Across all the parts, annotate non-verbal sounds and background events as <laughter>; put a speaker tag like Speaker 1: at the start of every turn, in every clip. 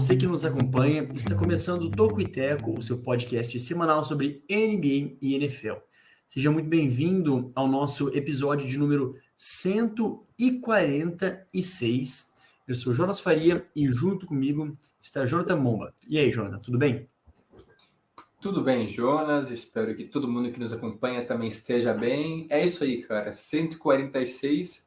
Speaker 1: você que nos acompanha. Está começando o Toco e Teco, o seu podcast semanal sobre NBA e NFL. Seja muito bem-vindo ao nosso episódio de número 146. Eu sou Jonas Faria e junto comigo está Jonathan Momba. E aí, Jonathan, tudo bem?
Speaker 2: Tudo bem, Jonas? Espero que todo mundo que nos acompanha também esteja bem. É isso aí, cara. 146,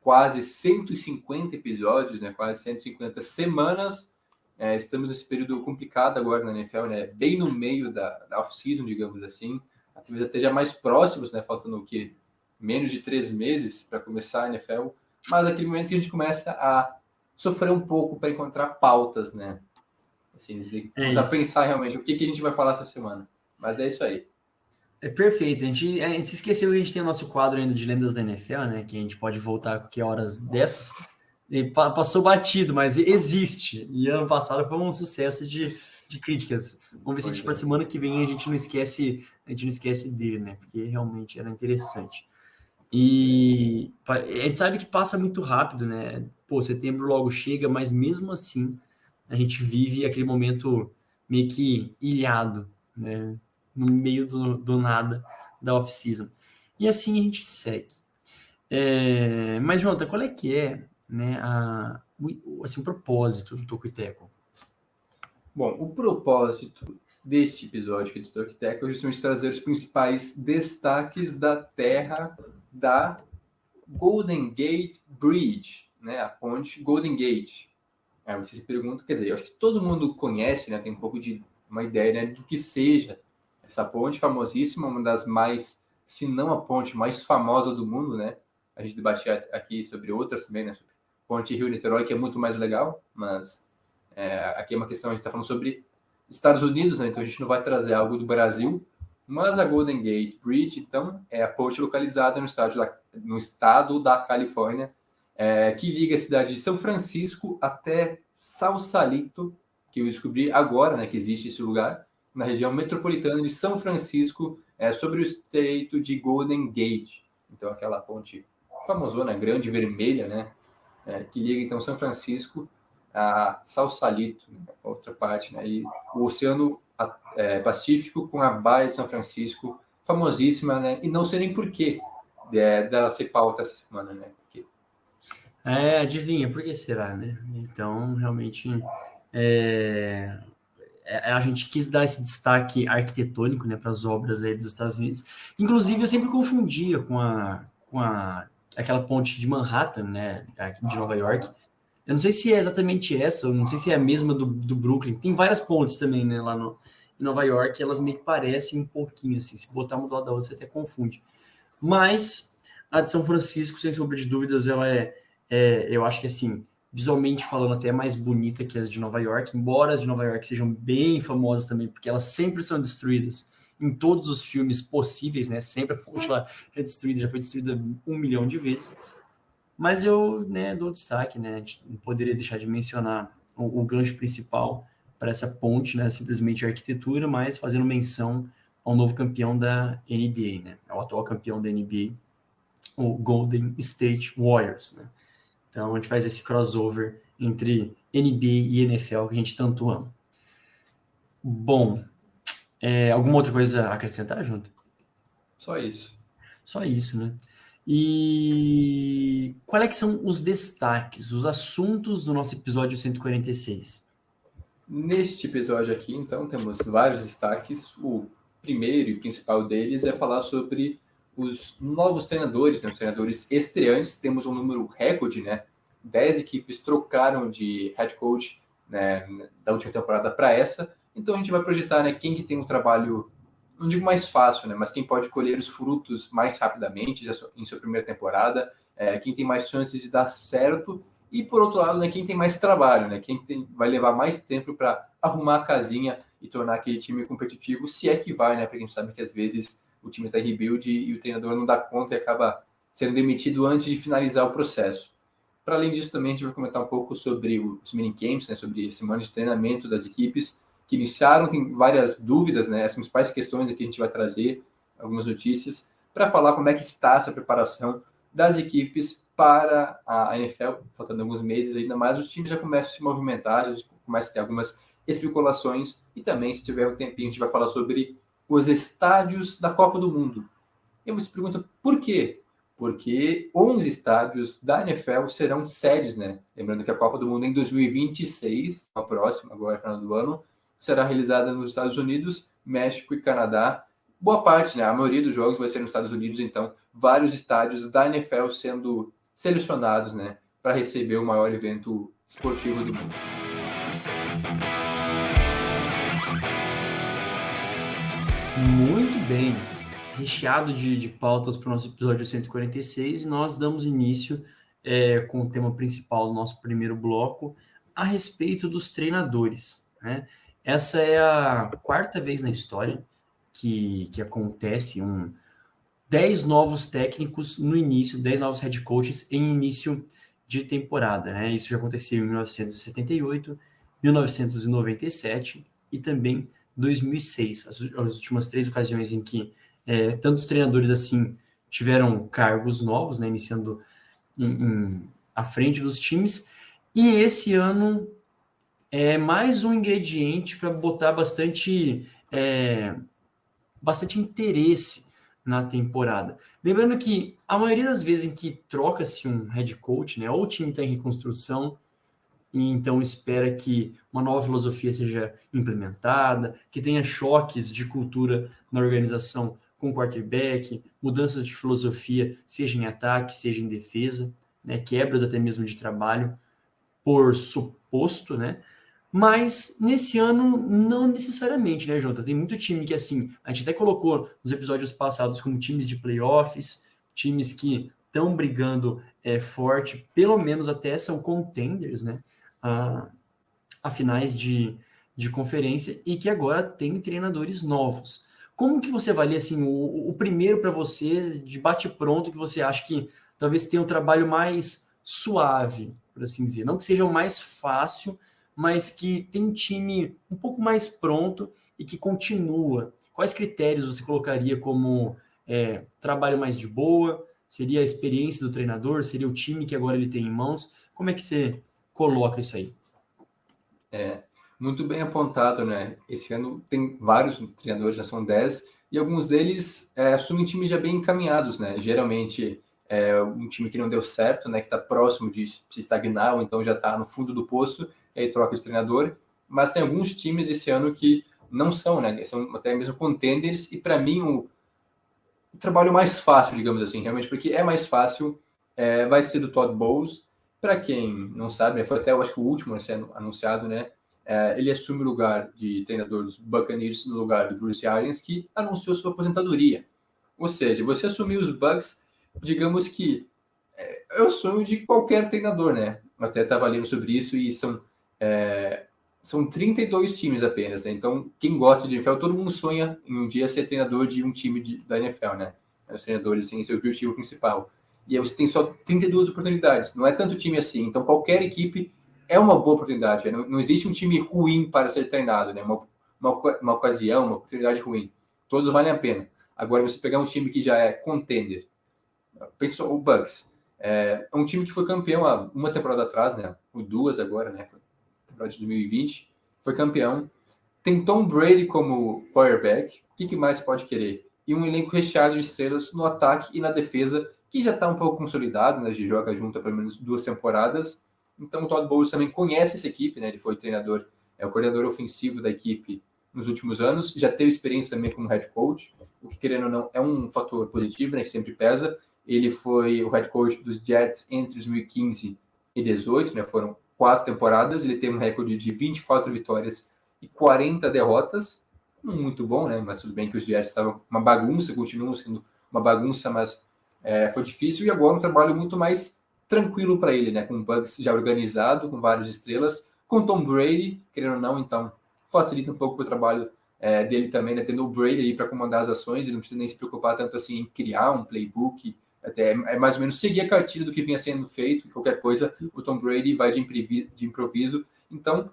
Speaker 2: quase 150 episódios, né? Quase 150 semanas. É, estamos nesse período complicado agora na NFL, né? Bem no meio da, da off-season, digamos assim. Talvez até já mais próximos, né? Faltando o quê? Menos de três meses para começar a NFL. Mas aquele momento que a gente começa a sofrer um pouco para encontrar pautas, né? Assim,
Speaker 1: É
Speaker 2: a pensar realmente o que, que a gente vai falar essa semana. Mas é isso aí.
Speaker 1: É perfeito. A gente, a gente se esqueceu que a gente tem o nosso quadro ainda de lendas da NFL, né? Que a gente pode voltar a qualquer horas dessas. Pa- passou batido, mas existe. E ano passado foi um sucesso de, de críticas. Vamos ver se a gente, para semana que vem a gente não esquece, a gente não esquece dele, né? Porque realmente era interessante. E a gente sabe que passa muito rápido, né? Pô, setembro logo chega, mas mesmo assim a gente vive aquele momento meio que ilhado, né? No meio do, do nada da off-season. E assim a gente segue. É, mas, Jonathan, qual é que é né, a, o, assim, o propósito do Toco e Teco?
Speaker 2: Bom, o propósito deste episódio aqui do Torquitec é justamente trazer os principais destaques da terra da Golden Gate Bridge, né? A ponte Golden Gate. Aí você se pergunta, quer dizer, eu acho que todo mundo conhece, né? Tem um pouco de uma ideia né, do que seja essa ponte famosíssima, uma das mais, se não a ponte mais famosa do mundo, né? A gente debatia aqui sobre outras também, né? Sobre Ponte Rio-Niterói, que é muito mais legal, mas é, aqui é uma questão, a gente está falando sobre Estados Unidos, né? então a gente não vai trazer algo do Brasil, mas a Golden Gate Bridge, então, é a ponte localizada no estado da, no estado da Califórnia, é, que liga a cidade de São Francisco até Sausalito, que eu descobri agora, né, que existe esse lugar, na região metropolitana de São Francisco, é, sobre o estreito de Golden Gate. Então, aquela ponte famosona, grande, vermelha, né, é, que liga, então, São Francisco a Sausalito, né, outra parte, né? E o Oceano é, Pacífico com a Baía de São Francisco, famosíssima, né? E não sei nem por que é, dela ser pauta essa semana, né? Porque
Speaker 1: É, adivinha, por que será, né? Então, realmente, é, é, a gente quis dar esse destaque arquitetônico, né, para as obras aí dos Estados Unidos. Inclusive, eu sempre confundia com a, com a aquela ponte de Manhattan, né, de Nova York. Eu não sei se é exatamente essa, eu não sei se é a mesma do, do Brooklyn. Tem várias pontes também, né, lá no, em Nova York, elas meio que parecem um pouquinho assim. Se botar uma do lado da outra, você até confunde. Mas a de São Francisco, sem sombra de dúvidas, ela é, é, eu acho que assim, visualmente falando, até é mais bonita que as de Nova York, embora as de Nova York sejam bem famosas também, porque elas sempre são destruídas em todos os filmes possíveis, né? Sempre a lá é destruída, já foi destruída um milhão de vezes. Mas eu né, dou destaque, né? Não poderia deixar de mencionar o, o gancho principal para essa ponte, né? Simplesmente a arquitetura, mas fazendo menção ao novo campeão da NBA, né? Ao atual campeão da NBA, o Golden State Warriors, né? Então a gente faz esse crossover entre NBA e NFL que a gente tanto ama. Bom, é, alguma outra coisa a acrescentar, junto?
Speaker 2: só isso.
Speaker 1: Só isso, né? E qual é que são os destaques, os assuntos do nosso episódio 146?
Speaker 2: Neste episódio aqui, então, temos vários destaques. O primeiro e principal deles é falar sobre os novos treinadores, né? os treinadores estreantes. Temos um número recorde, né? Dez equipes trocaram de head coach né, da última temporada para essa. Então a gente vai projetar né, quem que tem um trabalho, não digo mais fácil, né, mas quem pode colher os frutos mais rapidamente em sua primeira temporada, é, quem tem mais chances de dar certo e por outro lado, né, quem tem mais trabalho, né, quem tem, vai levar mais tempo para arrumar a casinha e tornar aquele time competitivo, se é que vai, né, porque a gente sabe que às vezes o time está rebuild e o treinador não dá conta e acaba sendo demitido antes de finalizar o processo. Para além disso, também a gente vai comentar um pouco sobre os minicamps, né, sobre esse semana de treinamento das equipes que iniciaram, tem várias dúvidas, né, as principais questões aqui a gente vai trazer, algumas notícias, para falar como é que está essa preparação das equipes para a NFL, faltando alguns meses ainda mais, os times já começam a se movimentar, já começa a ter algumas especulações e também, se tiver um tempinho, a gente vai falar sobre os estádios da Copa do Mundo. E você pergunta por quê? Porque 11 estádios da NFL serão sedes, né? Lembrando que a Copa do Mundo em 2026, a próxima, agora final do ano, será realizada nos Estados Unidos, México e Canadá. Boa parte, né? A maioria dos jogos vai ser nos Estados Unidos, então vários estádios da NFL sendo selecionados, né, para receber o maior evento esportivo do mundo.
Speaker 1: Muito bem, recheado de, de pautas para o nosso episódio 146 e nós damos início é, com o tema principal do nosso primeiro bloco a respeito dos treinadores. Né? Essa é a quarta vez na história que, que acontece um 10 novos técnicos no início, 10 novos head coaches em início de temporada. Né? Isso já aconteceu em 1978, 1997 e também 2006, as, as últimas três ocasiões em que é, tantos treinadores assim tiveram cargos novos, né, iniciando em, em, à frente dos times. E esse ano é mais um ingrediente para botar bastante, é, bastante interesse na temporada. Lembrando que a maioria das vezes em que troca-se um head coach, né, ou o time está em reconstrução, e então espera que uma nova filosofia seja implementada, que tenha choques de cultura na organização com quarterback, mudanças de filosofia, seja em ataque, seja em defesa, né, quebras até mesmo de trabalho, por suposto, né? Mas nesse ano, não necessariamente, né, Jota? Tem muito time que, assim, a gente até colocou nos episódios passados como times de playoffs, times que estão brigando é, forte, pelo menos até são contenders, né? A, a finais de, de conferência e que agora tem treinadores novos. Como que você avalia assim, o, o primeiro para você, de bate-pronto, que você acha que talvez tenha um trabalho mais suave, por assim dizer? Não que seja o mais fácil, mas que tem um time um pouco mais pronto e que continua. Quais critérios você colocaria como é, trabalho mais de boa? Seria a experiência do treinador? Seria o time que agora ele tem em mãos? Como é que você coloca isso aí?
Speaker 2: É, muito bem apontado, né? Esse ano tem vários treinadores, já são 10, e alguns deles é, assumem times já bem encaminhados, né? Geralmente é um time que não deu certo, né? Que está próximo de se estagnar, ou então já está no fundo do poço, e aí troca de treinador. Mas tem alguns times esse ano que não são, né? São até mesmo contenders, e para mim o, o, trabalho mais fácil, digamos assim, realmente, porque é mais fácil, é, vai ser do Todd Bowles. Para quem não sabe, né, foi até eu acho que o último a ser anunciado, né? É, ele assume o lugar de treinador dos Buccaneers no lugar do Bruce Arians, que anunciou sua aposentadoria. Ou seja, você assumir os Bucks, digamos que é, é o sonho de qualquer treinador, né? Eu até estava lendo sobre isso e são é, são 32 times apenas, né? Então, quem gosta de NFL, todo mundo sonha em um dia ser treinador de um time de, da NFL, né? Os treinadores, assim, esse é objetivo principal. E aí você tem só 32 oportunidades, não é tanto time assim. Então, qualquer equipe é uma boa oportunidade. Não, não existe um time ruim para ser treinado, né? Uma, uma, uma ocasião, uma oportunidade ruim. Todos valem a pena. Agora, você pegar um time que já é contender, pensa o Bucks, é, é um time que foi campeão há uma temporada atrás, né? Ou duas agora, né? Foi temporada de 2020, foi campeão. Tem Tom Brady como quarterback. O que, que mais pode querer? E um elenco recheado de estrelas no ataque e na defesa, que já está um pouco consolidado, né? De joga junto há pelo menos duas temporadas então o Todd Bowles também conhece essa equipe, né? Ele foi treinador, é o coordenador ofensivo da equipe nos últimos anos, já teve experiência também como head coach, o que querendo ou não é um fator positivo, né? Que sempre pesa. Ele foi o head coach dos Jets entre 2015 e 2018, né? Foram quatro temporadas. Ele teve um recorde de 24 vitórias e 40 derrotas. Muito bom, né? Mas tudo bem que os Jets estavam uma bagunça, continuam sendo uma bagunça, mas é, foi difícil. E agora um trabalho muito mais tranquilo para ele, né? Com o Bucks já organizado, com várias estrelas, com Tom Brady, querendo ou não, então facilita um pouco o trabalho é, dele também, né? Tendo o Brady aí para comandar as ações, ele não precisa nem se preocupar tanto assim em criar um playbook, Até é mais ou menos seguir a cartilha do que vinha sendo feito, qualquer coisa, o Tom Brady vai de improviso. De improviso. Então,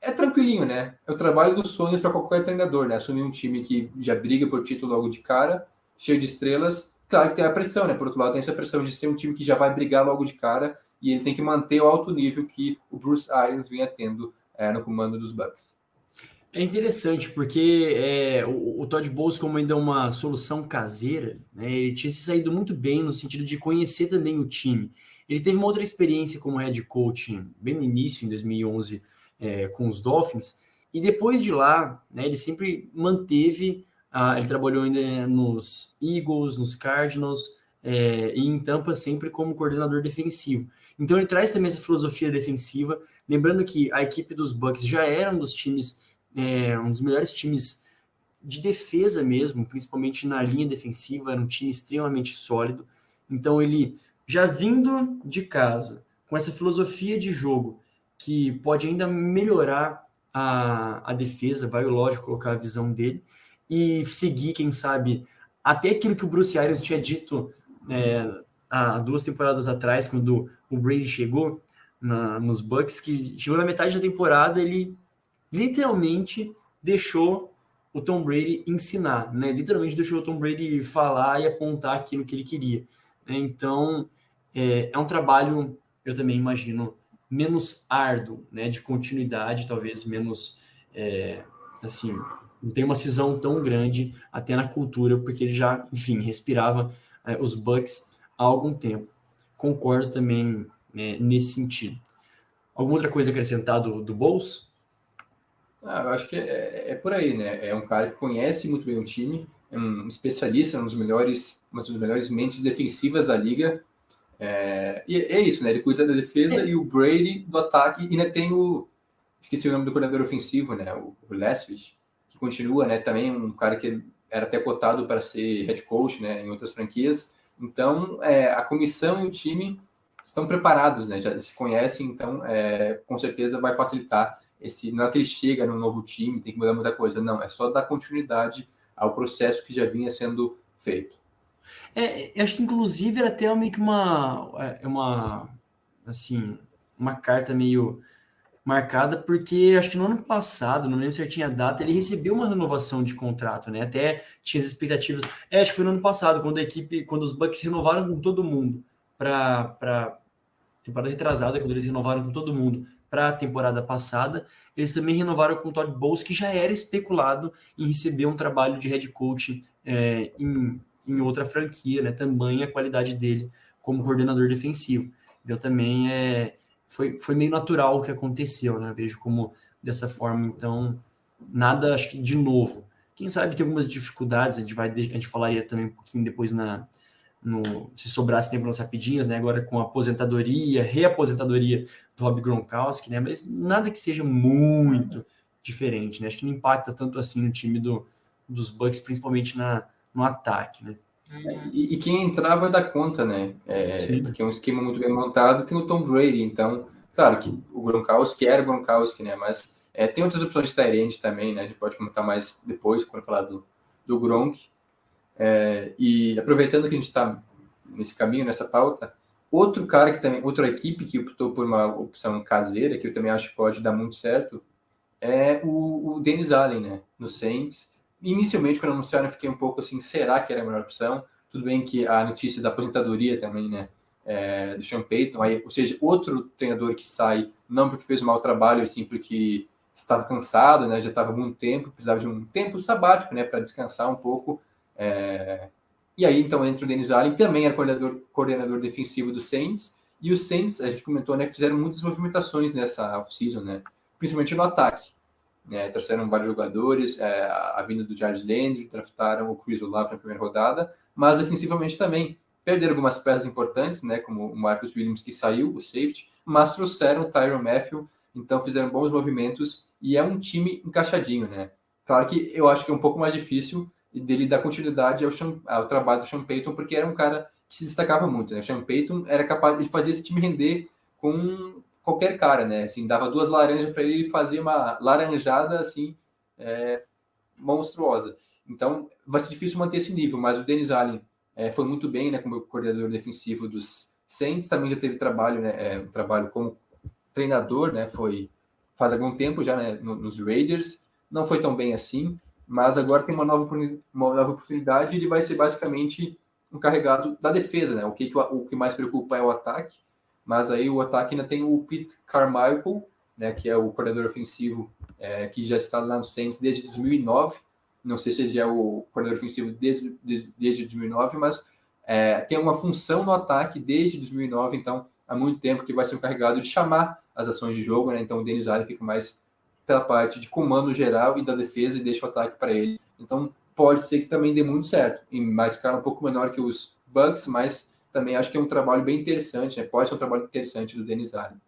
Speaker 2: é tranquilinho, né? É o trabalho dos sonhos para qualquer treinador, né? Assumir um time que já briga por título logo de cara, cheio de estrelas. Claro que tem a pressão, né? Por outro lado, tem essa pressão de ser um time que já vai brigar logo de cara e ele tem que manter o alto nível que o Bruce Arians vinha tendo é, no comando dos Bucks.
Speaker 1: É interessante porque é, o, o, Todd Bowles, como ainda é uma solução caseira, né, ele tinha se saído muito bem no sentido de conhecer também o time. Ele teve uma outra experiência como head coach bem no início, em 2011, é, com os Dolphins, e depois de lá, né, ele sempre manteve, ele trabalhou ainda nos Eagles, nos Cardinals, é, e em Tampa sempre como coordenador defensivo. Então ele traz também essa filosofia defensiva, lembrando que a equipe dos Bucks já era um dos times, é, um dos melhores times de defesa mesmo, principalmente na linha defensiva, era um time extremamente sólido. Então ele já vindo de casa com essa filosofia de jogo que pode ainda melhorar a, a defesa, vai lógico colocar a visão dele e seguir, quem sabe, até aquilo que o Bruce Arians tinha dito é, há duas temporadas atrás, quando o Brady chegou na, nos Bucks, que chegou na metade da temporada, ele literalmente deixou o Tom Brady ensinar, né? Literalmente deixou o Tom Brady falar e apontar aquilo que ele queria. Né? Então, é, é um trabalho, eu também imagino, menos árduo, né? De continuidade, talvez menos, é, assim, não tem uma cisão tão grande até na cultura, porque ele já, enfim, respirava é, os Bucks há algum tempo. Concordo também né, nesse sentido. Alguma outra coisa acrescentar do, do Bolso?
Speaker 2: Ah, eu acho que é, é, por aí, né? É um cara que conhece muito bem o time, é um especialista, um dos melhores, uma das melhores mentes defensivas da liga. É, e é isso, né? Ele cuida da defesa é. e o Brady do ataque. E ainda tem o. Esqueci o nome do coordenador ofensivo, né? O, o que continua, né? Também um cara que era até cotado para ser head coach, né? Em outras franquias. Então, é, a comissão e o time estão preparados, né? Já se conhecem, então, é, com certeza vai facilitar esse. Não é que ele chega no novo time, tem que mudar muita coisa, não. É só dar continuidade ao processo que já vinha sendo feito.
Speaker 1: É, eu acho que inclusive era até meio que uma, é, uma, assim, uma carta meio marcada, porque acho que no ano passado, não lembro se tinha data, ele recebeu uma renovação de contrato, né? Até tinha as expectativas. É, acho que foi no ano passado, quando a equipe, quando os Bucks renovaram com todo mundo para temporada retrasada, quando eles renovaram com todo mundo para a temporada passada, eles também renovaram com o Todd Bowles, que já era especulado em receber um trabalho de head coach é, em, em outra franquia, né? Também a qualidade dele como coordenador defensivo. Então também é foi, foi meio natural o que aconteceu, né? Vejo como dessa forma, então, nada, acho que de novo. Quem sabe tem algumas dificuldades, a gente vai, a gente falaria também um pouquinho depois na, no, se sobrasse tempo nas rapidinhas, né? Agora com a aposentadoria, reaposentadoria do Rob Gronkowski, né? Mas nada que seja muito diferente, né? Acho que não impacta tanto assim no time do, dos Bucks, principalmente na, no ataque, né?
Speaker 2: E, e, quem entrar vai dar conta, né? É, porque é um esquema muito bem montado. Tem o Tom Brady, então, claro que o Gronkowski era o Gronkowski, né? Mas é, tem outras opções de Tyrande também, né? A gente pode comentar mais depois, quando falar do, do Gronk. É, e aproveitando que a gente está nesse caminho, nessa pauta, outro cara que também, outra equipe que optou por uma opção caseira, que eu também acho que pode dar muito certo, é o, o Dennis Allen, né? No Saints inicialmente, quando anunciaram, eu fiquei um pouco assim, será que era a melhor opção? Tudo bem que a notícia da aposentadoria também, né, é, do Sean Payton, aí, ou seja, outro treinador que sai, não porque fez um mau trabalho, assim, porque estava cansado, né, já estava muito tempo, precisava de um tempo sabático, né, para descansar um pouco. É... E aí, então, entra o Dennis Allen, também era coordenador, coordenador defensivo do Saints, e os Saints, a gente comentou, né, fizeram muitas movimentações nessa off-season, né, principalmente no ataque né, trouxeram vários jogadores, é, a vinda do Charles Landry, draftaram o Chris Olave na primeira rodada, mas defensivamente também perderam algumas peças importantes, né, como o Marcus Williams que saiu, o safety, mas trouxeram o Tyron Matthew, então fizeram bons movimentos e é um time encaixadinho, né. Claro que eu acho que é um pouco mais difícil dele dar continuidade ao, Sean, ao trabalho do Sean Payton, porque era um cara que se destacava muito, né, o Sean Payton era capaz de fazer esse time render com qualquer cara, né? Assim, dava duas laranjas para ele e fazia uma laranjada assim é, monstruosa. Então vai ser difícil manter esse nível, mas o Dennis Allen é, foi muito bem, né, como coordenador defensivo dos Saints, também já teve trabalho, né, é, trabalho como treinador, né, foi faz algum tempo já né, nos Raiders, não foi tão bem assim, mas agora tem uma nova, uma nova oportunidade ele vai ser basicamente encarregado da defesa, né, o que, o que mais preocupa é o ataque, mas aí o ataque ainda tem o Pete Carmichael, né, que é o coordenador ofensivo é, que já está lá no Saints desde 2009, não sei se ele é o coordenador ofensivo desde, desde, desde 2009, mas é, tem uma função no ataque desde 2009, então há muito tempo que vai ser encarregado de chamar as ações de jogo, né? Então o Denis Allen fica mais pela parte de comando geral e da defesa e deixa o ataque para ele. Então pode ser que também dê muito certo, em mais escala um pouco menor que os Bucks, mas também acho que é um trabalho bem interessante, né? Pode ser um trabalho interessante do Denis Allen.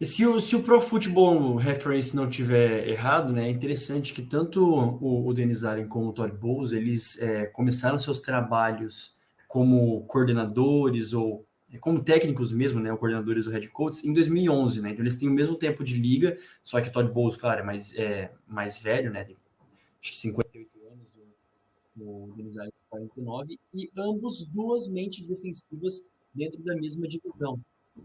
Speaker 1: E se o, se o Pro Football Reference não tiver errado, né, é interessante que tanto o, o Denis Allen como o Todd Bowles, eles é, começaram seus trabalhos como coordenadores ou como técnicos mesmo, né, coordenadores ou head coaches, em 2011, né, então eles têm o mesmo tempo de liga, só que o Todd Bowles, claro, é mais, é, mais velho, né, tem acho que 58 anos, o, o Denis Allen 49, e ambos duas mentes defensivas dentro da mesma divisão.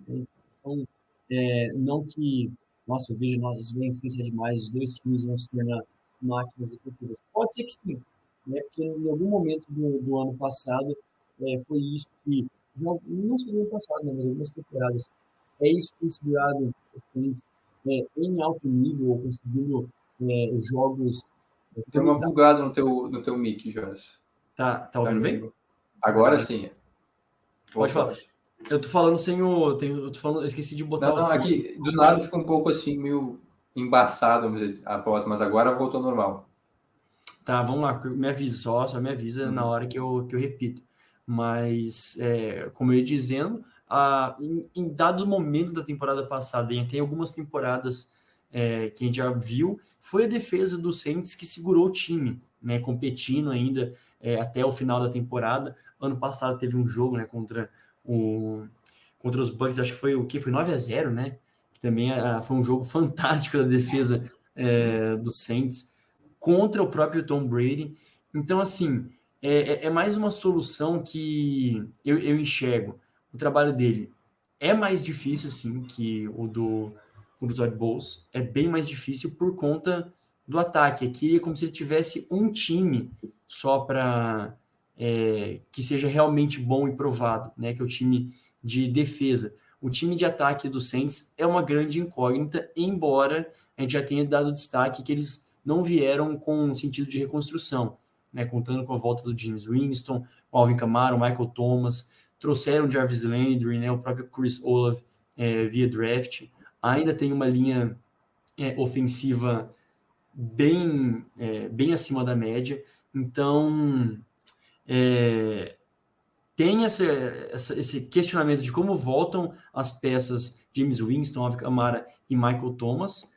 Speaker 1: Então, é, não que, nossa, eu vejo nós vem influência demais, os dois times vão se tornar máquinas defensivas. Pode ser que sim, né? porque em algum momento do, do ano passado é, foi isso que, não, só do ano passado, né, mas algumas temporadas, é isso que tem segurado os Saints é, em alto nível, ou conseguindo é, jogos.
Speaker 2: É, tem uma bugada no teu, no teu mic, Jonas.
Speaker 1: Tá, tá ouvindo tá bem?
Speaker 2: Agora sim.
Speaker 1: Pode falar. Eu tô falando sem o. eu tô falando, eu esqueci de botar
Speaker 2: não, não, aqui do nada fica um pouco assim, meio embaçado a voz, mas agora voltou normal.
Speaker 1: Tá, vamos lá, me avisa só, só me avisa uhum. na hora que eu, que eu repito. Mas, é, como eu ia dizendo, a, em, em, dado momento da temporada passada, e tem algumas temporadas é, que a gente já viu, foi a defesa do Saints que segurou o time, né, competindo ainda é, até o final da temporada. Ano passado teve um jogo né, contra o, contra os Bucks, acho que foi o que? Foi 9 a 0 né? Que também a, ah, foi um jogo <laughs> fantástico da defesa é, do Saints contra o próprio Tom Brady. Então, assim, é, é, é mais uma solução que eu, eu enxergo. O trabalho dele é mais difícil, sim, que o do, o do Todd Bowles. É bem mais difícil por conta do ataque. Aqui é como se ele tivesse um time só para é, que seja realmente bom e provado, né? Que é o time de defesa. O time de ataque do Saints é uma grande incógnita, embora a gente já tenha dado destaque que eles não vieram com sentido de reconstrução, né? Contando com a volta do James Winston, o Alvin Kamara, o Michael Thomas, trouxeram Jarvis Landry, né? O próprio Chris Olave é, via draft. Ainda tem uma linha é, ofensiva bem, é, bem acima da média. Então, é, tem essa, essa, esse questionamento de como voltam as peças James Winston, Alvin Kamara e Michael Thomas,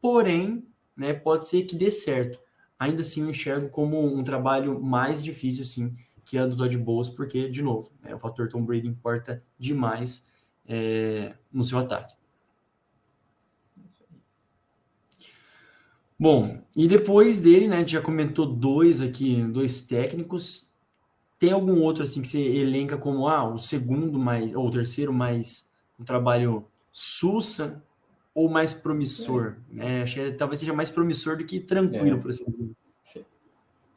Speaker 1: porém, né, pode ser que dê certo. Ainda assim, eu enxergo como um trabalho mais difícil, sim, que a do Todd Bowles, porque, de novo, né, o fator Tom Brady importa demais é, no seu ataque. Bom, e depois dele, né, já comentou dois aqui, dois técnicos, tem algum outro assim que você elenca como ah, o segundo mais ou o terceiro mais um trabalho sussa ou mais promissor? É. Acho que talvez seja mais promissor do que tranquilo, é. por assim dizer.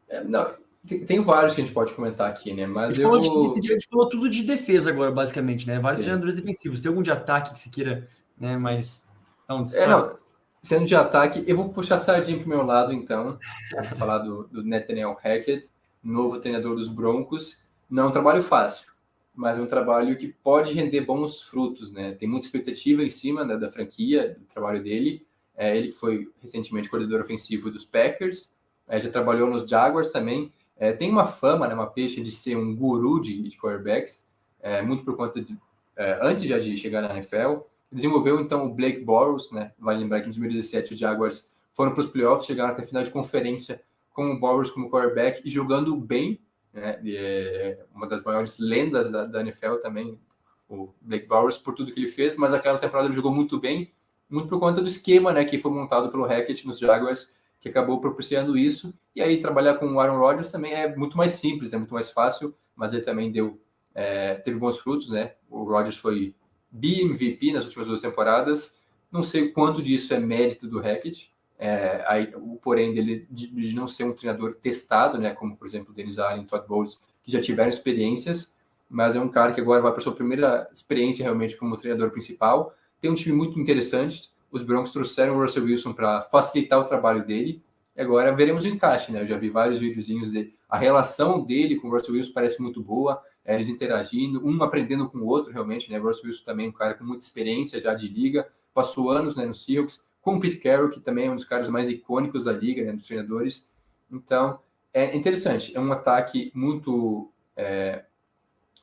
Speaker 2: É, não, tem, tem, vários que a gente pode comentar aqui, né? Mas
Speaker 1: a gente,
Speaker 2: eu...
Speaker 1: falou, de, a gente falou tudo de defesa agora, basicamente, né? Vários treinadores defensivos. Tem algum de ataque que você queira, né? Mas. Então,
Speaker 2: é, não, sendo de ataque, eu vou puxar a sardinha para o meu lado, então. <laughs> Falar do, do Nathaniel Hackett novo treinador dos Broncos. Não é um trabalho fácil, mas é um trabalho que pode render bons frutos, né? Tem muita expectativa em cima da, da franquia, do trabalho dele. É, ele foi recentemente coordenador ofensivo dos Packers, é, já trabalhou nos Jaguars também. É, tem uma fama, né, uma peixe de ser um guru de, de quarterbacks, é, muito por conta de, é, antes já de chegar na NFL. Desenvolveu então o Blake Bortles, né? Vale lembrar que em 2017 os Jaguars foram para os playoffs, chegaram até a final de conferência com o Bowers como quarterback e jogando bem, né? É uma das maiores lendas da, da NFL também, o Blake Bowers, por tudo que ele fez, mas aquela temporada ele jogou muito bem, muito por conta do esquema né, que foi montado pelo Hackett nos Jaguars, que acabou propiciando isso. E aí trabalhar com o Aaron Rodgers também é muito mais simples, é muito mais fácil, mas ele também deu é, teve bons frutos, né? O Rodgers foi BMVP nas últimas duas temporadas. Não sei quanto disso é mérito do Hackett, é, aí, o porém dele de, de, não ser um treinador testado, né? Como por exemplo o Dennis Allen, Todd Bowles, que já tiveram experiências, mas é um cara que agora vai para sua primeira experiência realmente como treinador principal. Tem um time muito interessante. Os Broncos trouxeram o Russell Wilson para facilitar o trabalho dele. E agora veremos o encaixe, né? Eu já vi vários videozinhos de a relação dele com o Russell Wilson parece muito boa é, eles interagindo, um aprendendo com o outro, realmente, né? Russell Wilson também é um cara com muita experiência já de liga, passou anos né, no Seahawks, com o Pete Carroll, que também é um dos caras mais icônicos da liga, né, dos treinadores. Então, é interessante, é um ataque muito é,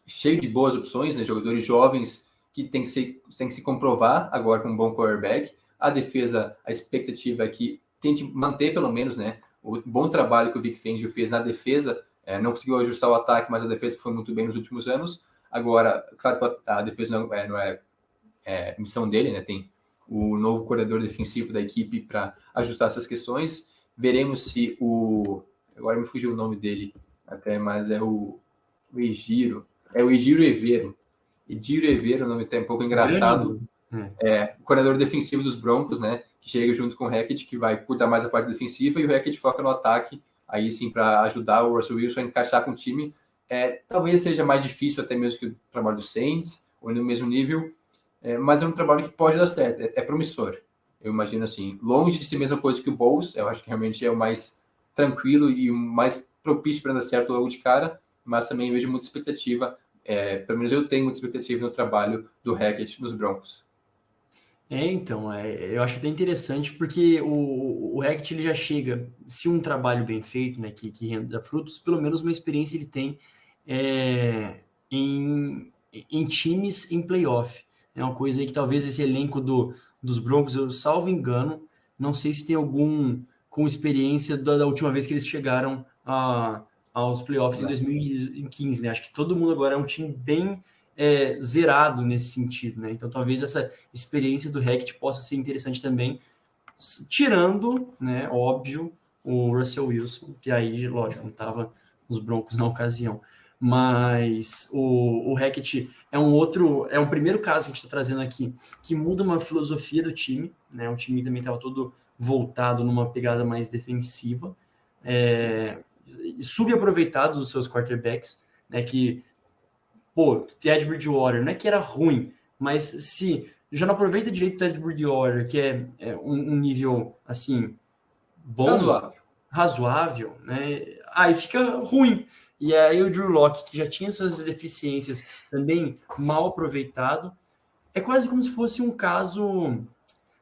Speaker 2: cheio de boas opções, né, jogadores jovens que tem que, ser, tem que se comprovar agora com um bom quarterback. A defesa, a expectativa é que tente manter pelo menos né, o bom trabalho que o Vic Fangio fez na defesa é, não conseguiu ajustar o ataque, mas a defesa foi muito bem nos últimos anos. Agora, claro que a defesa não é, não é, é missão dele, né? Tem o novo coordenador defensivo da equipe para ajustar essas questões. Veremos se o. Agora me fugiu o nome dele, até, mas é o, o Egiro. É o Egiro Evero. Egiro Evero, o nome até um pouco engraçado. É, o coordenador defensivo dos Broncos, né? Que chega junto com o Hackett, que vai cuidar mais da parte defensiva, e o Hackett foca no ataque aí sim para ajudar o Russell Wilson a encaixar com o time. É, talvez seja mais difícil até mesmo que o trabalho do Saints, ou no mesmo nível, é, mas é um trabalho que pode dar certo, é, é, promissor. Eu imagino assim, longe de ser a mesma coisa que o Bowles, eu acho que realmente é o mais tranquilo e o mais propício para dar certo logo de cara, mas também vejo muita expectativa, é, pelo menos eu tenho muita expectativa no trabalho do Hackett nos Broncos.
Speaker 1: É, então, é, eu acho até interessante porque o, o Rect ele já chega, se um trabalho bem feito, né, que, que renda frutos, pelo menos uma experiência ele tem é, em, em times em playoff. É uma coisa aí que talvez esse elenco do, dos Broncos, eu salvo engano, não sei se tem algum com experiência da, da última vez que eles chegaram a, aos playoffs em 2015, né? Acho que todo mundo agora é um time bem é, zerado nesse sentido, né? Então talvez essa experiência do Hackett possa ser interessante também, tirando, né, óbvio, o Russell Wilson, que aí, lógico, não estava nos Broncos na ocasião. Mas o, o Hackett é um outro, é um primeiro caso que a gente está trazendo aqui, que muda uma filosofia do time, né? O time também estava todo voltado numa pegada mais defensiva, é, subaproveitado dos seus quarterbacks, né? Que pô, Ted Bridgewater, não é que era ruim, mas se já não aproveita direito o Ted Bridgewater, que é, é um, um, nível, assim, bom,
Speaker 2: razoável,
Speaker 1: razoável né? Aí fica ruim. E aí o Drew Locke, que já tinha suas deficiências também mal aproveitado, é quase como se fosse um caso,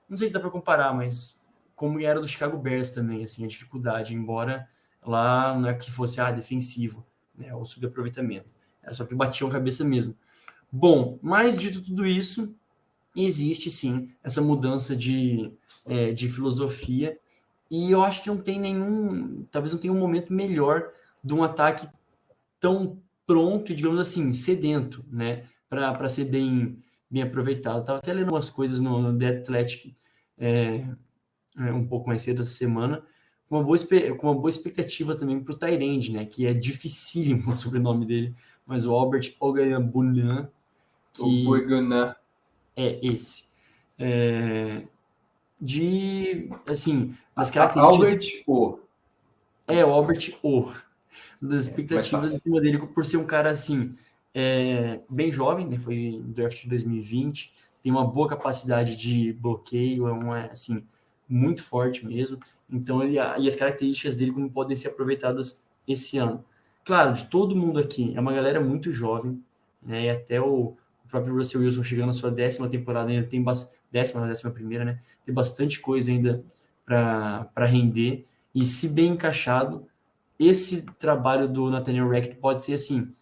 Speaker 1: não sei se dá para comparar, mas como era do Chicago Bears também, assim, a dificuldade, embora lá não é que fosse ah, defensivo, né, o subaproveitamento. Era só que batiam cabeça mesmo. Bom, mas dito tudo isso, existe sim essa mudança de, é, de filosofia. E eu acho que não tem nenhum. Talvez não tenha um momento melhor de um ataque tão pronto e, digamos assim, sedento, né? Para ser bem, bem aproveitado. Estava até lendo umas coisas no, no The Athletic é, é, um pouco mais cedo essa semana, com uma boa, com uma boa expectativa também para o Tyrande, né? Que é dificílimo <laughs> o sobrenome dele, mas o Albert Ogayabunan, que é esse. É, de, assim, as características...
Speaker 2: Albert O.
Speaker 1: É, o Albert O. Das é, expectativas é, em cima dele, por ser um cara, assim, é, bem jovem, né? Foi draft de 2020, tem uma boa capacidade de bloqueio, é uma, assim, muito forte mesmo. Então, ele, e as características dele como podem ser aproveitadas esse ano. Claro, de todo mundo aqui, é uma galera muito jovem, né? E até o, o próprio Russell Wilson chegando na sua décima temporada ainda tem décima, décima primeira, né? Tem bastante coisa ainda para render. E se bem encaixado, esse trabalho do Nathaniel Rackett pode ser assim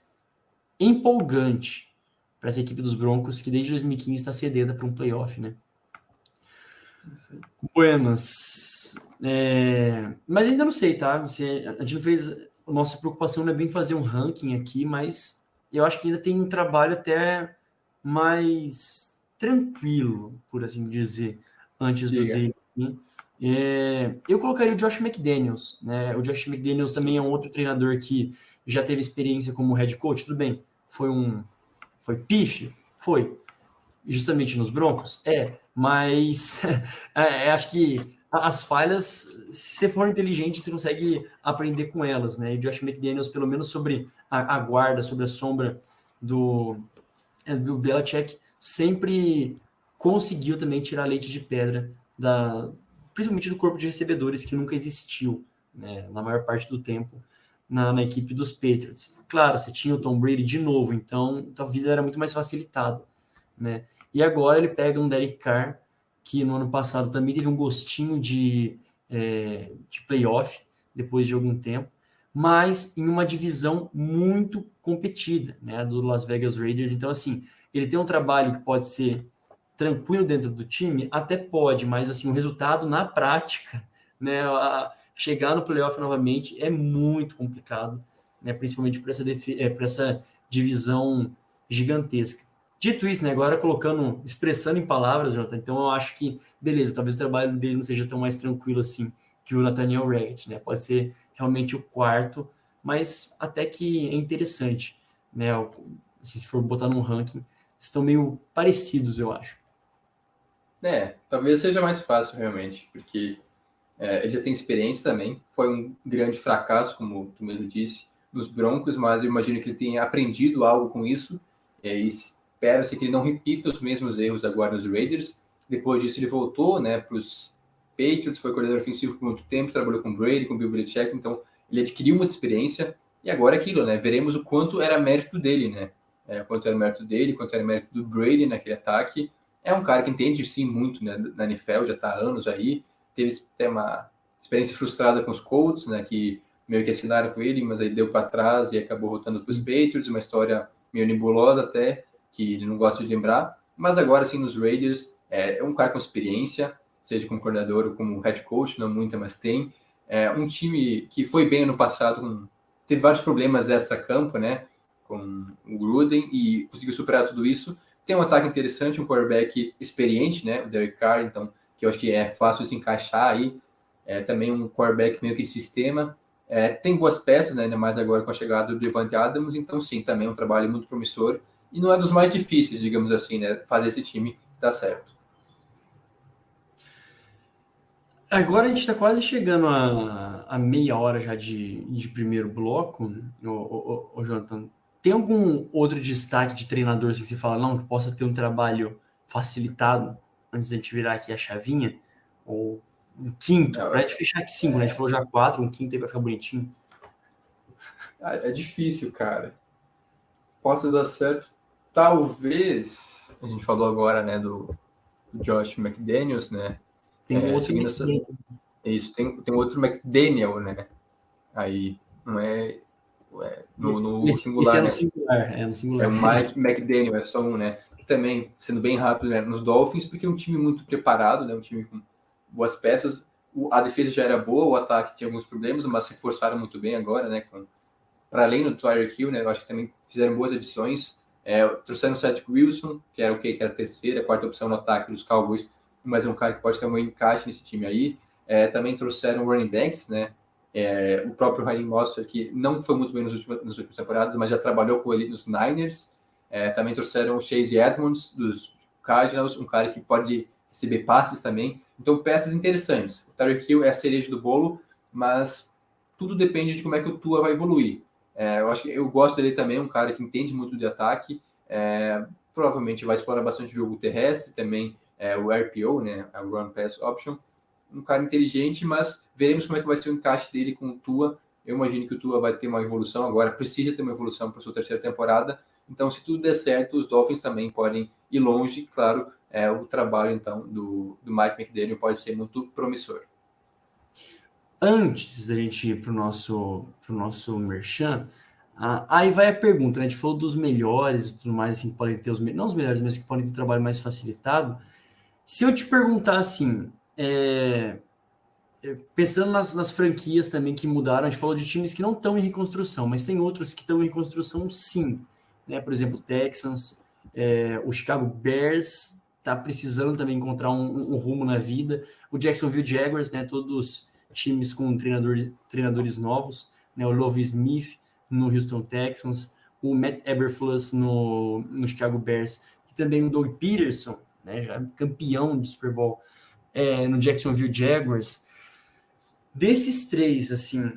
Speaker 1: empolgante para essa equipe dos Broncos que desde 2015 está sedenta para um playoff, né? Buenas. É, mas ainda não sei, tá? Se, a gente fez nossa preocupação não é bem fazer um ranking aqui, mas eu acho que ainda tem um trabalho até mais tranquilo, por assim dizer, antes Diga. do dele. É, eu colocaria o Josh McDaniels, né? O Josh McDaniels também é um outro treinador que já teve experiência como head coach, tudo bem. Foi um foi pífio, foi justamente nos Broncos, é, mas <laughs> é, acho que as falhas, se você for inteligente, você consegue aprender com elas, né? E o Josh McDaniels, pelo menos sobre a, a guarda, sobre a sombra do, é, do Belichick, sempre conseguiu também tirar leite de pedra da, principalmente do corpo de recebedores que nunca existiu, né, na maior parte do tempo, na, na, equipe dos Patriots. Claro, você tinha o Tom Brady de novo, então a vida era muito mais facilitada, né? E agora ele pega um Derek Carr, que no ano passado também teve um gostinho de, é, de playoff, depois de algum tempo, mas em uma divisão muito competida, né, do Las Vegas Raiders. Então, assim, ele tem um trabalho que pode ser tranquilo dentro do time? Até pode, mas assim, o resultado na prática, né, chegar no playoff novamente é muito complicado, né, principalmente para essa, é, essa divisão gigantesca. Dito isso, né, agora colocando, expressando em palavras, Jonathan, então eu acho que, beleza, talvez o trabalho dele não seja tão mais tranquilo assim que o Nathaniel Raggett, né, pode ser realmente o quarto, mas até que é interessante, né, se for botar num ranking, estão meio parecidos, eu acho.
Speaker 2: É, talvez seja mais fácil realmente, porque é, ele já tem experiência também. Foi um grande fracasso, como tu mesmo disse, nos Broncos, mas eu imagino que ele tenha aprendido algo com isso. É, e espera-se que ele não repita os mesmos erros agora nos Raiders. Depois disso, ele voltou né, para os Patriots, foi coordenador ofensivo por muito tempo, trabalhou com Brady, com Bill Belichick, então ele adquiriu muita experiência. E agora é aquilo, né? Veremos o quanto era mérito dele, né? É, quanto era mérito dele, quanto era mérito do Brady naquele ataque é um cara que entende sim muito né, na NFL, já está há anos aí. Teve uma experiência frustrada com os Colts, né, que meio que assinaram com ele, mas aí deu para trás e acabou voltando para os Patriots, uma história meio nebulosa até, que ele não gosta de lembrar. Mas agora, sim, nos Raiders, é, é um cara com experiência, seja como coordenador ou como head coach, não muita, mas tem. É um time que foi bem ano passado, com, teve vários problemas extra-campo, né, com o Gruden, e conseguiu superar tudo isso tem um ataque interessante, um quarterback experiente, né? O Derek Carr, então, que eu acho que é fácil se encaixar aí. É, também um quarterback meio que de sistema. É, tem boas peças, né? ainda mais agora com a chegada do Devante Adams, então sim, também é um trabalho muito promissor. E não é dos mais difíceis, digamos assim, né? Fazer esse time dar certo.
Speaker 1: Agora a gente está quase chegando a, a, meia hora já de, de primeiro bloco, o, o, o Jonathan. Tem algum outro destaque de treinador assim, que você fala, não, que possa ter um trabalho facilitado antes da gente virar aqui a chavinha? Ou um quinto? É, para a gente fechar aqui cinco, né? A gente falou já quatro, um quinto aí vai ficar bonitinho.
Speaker 2: Ah, é difícil, cara. Possa dar certo. Talvez. A gente falou agora, né, do, Josh McDaniels, né?
Speaker 1: Tem é, outro essa...
Speaker 2: Isso, tem, tem outro McDaniel, né? Aí, não é é, no, no
Speaker 1: esse, singular. Esse é no né? singular, é no singular.
Speaker 2: É o Mike McDaniel, é só um, né? Que também, sendo bem rápido, né? nos Dolphins, porque é um time muito preparado, né? Um time com boas peças. O, a defesa já era boa, o ataque tinha alguns problemas, mas se forçaram muito bem agora, né? Para além do Tyreek Hill, né? Eu acho que também fizeram boas adições. É, trouxeram o Cedric Wilson, que era o que? Que era a terceira, a quarta opção no ataque dos Cowboys, mas é um cara que pode ter um encaixe nesse time aí. É, também trouxeram o running backs, né? É, o próprio Ryan mostra que não foi muito bem nas últimas, nas últimas temporadas, mas já trabalhou com ele nos Niners. É, também trouxeram o Chase Edmonds dos Cardinals, um cara que pode receber passes também. Então, peças interessantes. O Tyreek Hill é a cereja do bolo, mas tudo depende de como é que o Tua vai evoluir. É, eu acho que eu gosto dele também, um cara que entende muito de ataque. É, provavelmente vai explorar bastante o jogo terrestre, também é, o RPO, né, a Run Pass Option um cara inteligente, mas veremos como é que vai ser o encaixe dele com o Tua. Eu imagino que o Tua vai ter uma evolução agora, precisa ter uma evolução para sua terceira temporada. Então, se tudo der certo, os Dolphins também podem ir longe. Claro, é, o trabalho então do, do Mike McDaniel pode ser muito promissor.
Speaker 1: Antes da gente ir para o nosso, pro nosso merchan, ah, aí vai a pergunta, né? A gente falou dos melhores e tudo mais, assim, que podem ter os não os melhores, mas que podem ter trabalho mais facilitado. Se eu te perguntar assim, é, é, pensando nas, nas, franquias também que mudaram, a gente falou de times que não estão em reconstrução, mas tem outros que estão em reconstrução sim. Né? Por exemplo, o Texans, é, o Chicago Bears tá precisando também encontrar um, um, rumo na vida. O Jacksonville Jaguars, né, todos times com treinador, treinadores novos, né, o Love Smith no Houston Texans, o Matt Eberflus no, no Chicago Bears, e também o Doug Peterson, né, já campeão do Super Bowl é, no Jacksonville Jaguars. Desses três, assim,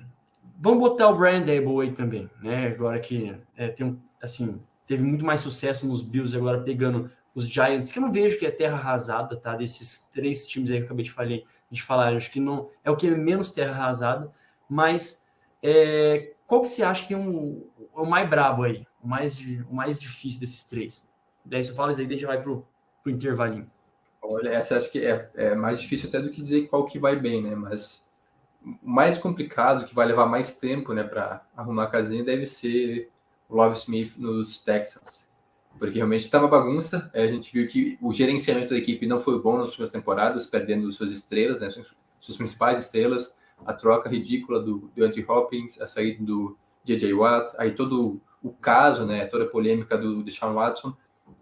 Speaker 1: vamos botar o Brian Dable aí também, né, agora que é, tem um, assim, teve muito mais sucesso nos Bills, agora pegando os Giants, que eu não vejo que é terra arrasada, tá? Desses três times aí que eu acabei de, de falar, acho que não é o que é menos terra arrasada, mas é, qual que você acha que é um, o mais brabo aí, o mais, o mais difícil desses três? Daí você fala isso aí, deixa vai pro, pro intervalinho.
Speaker 2: Olha, essa acho que é, é mais difícil até do que dizer qual que vai bem, né? Mas o mais complicado, que vai levar mais tempo, né, para arrumar a casinha, deve ser o Love Smith nos Texans porque realmente está uma bagunça. A gente viu que o gerenciamento da equipe não foi bom nas últimas temporadas, perdendo suas estrelas, né, suas principais estrelas, a troca ridícula do, do Andy Hopkins, a saída do J.J. Watt, aí todo o caso, né, toda a polêmica do Deshaun Watson,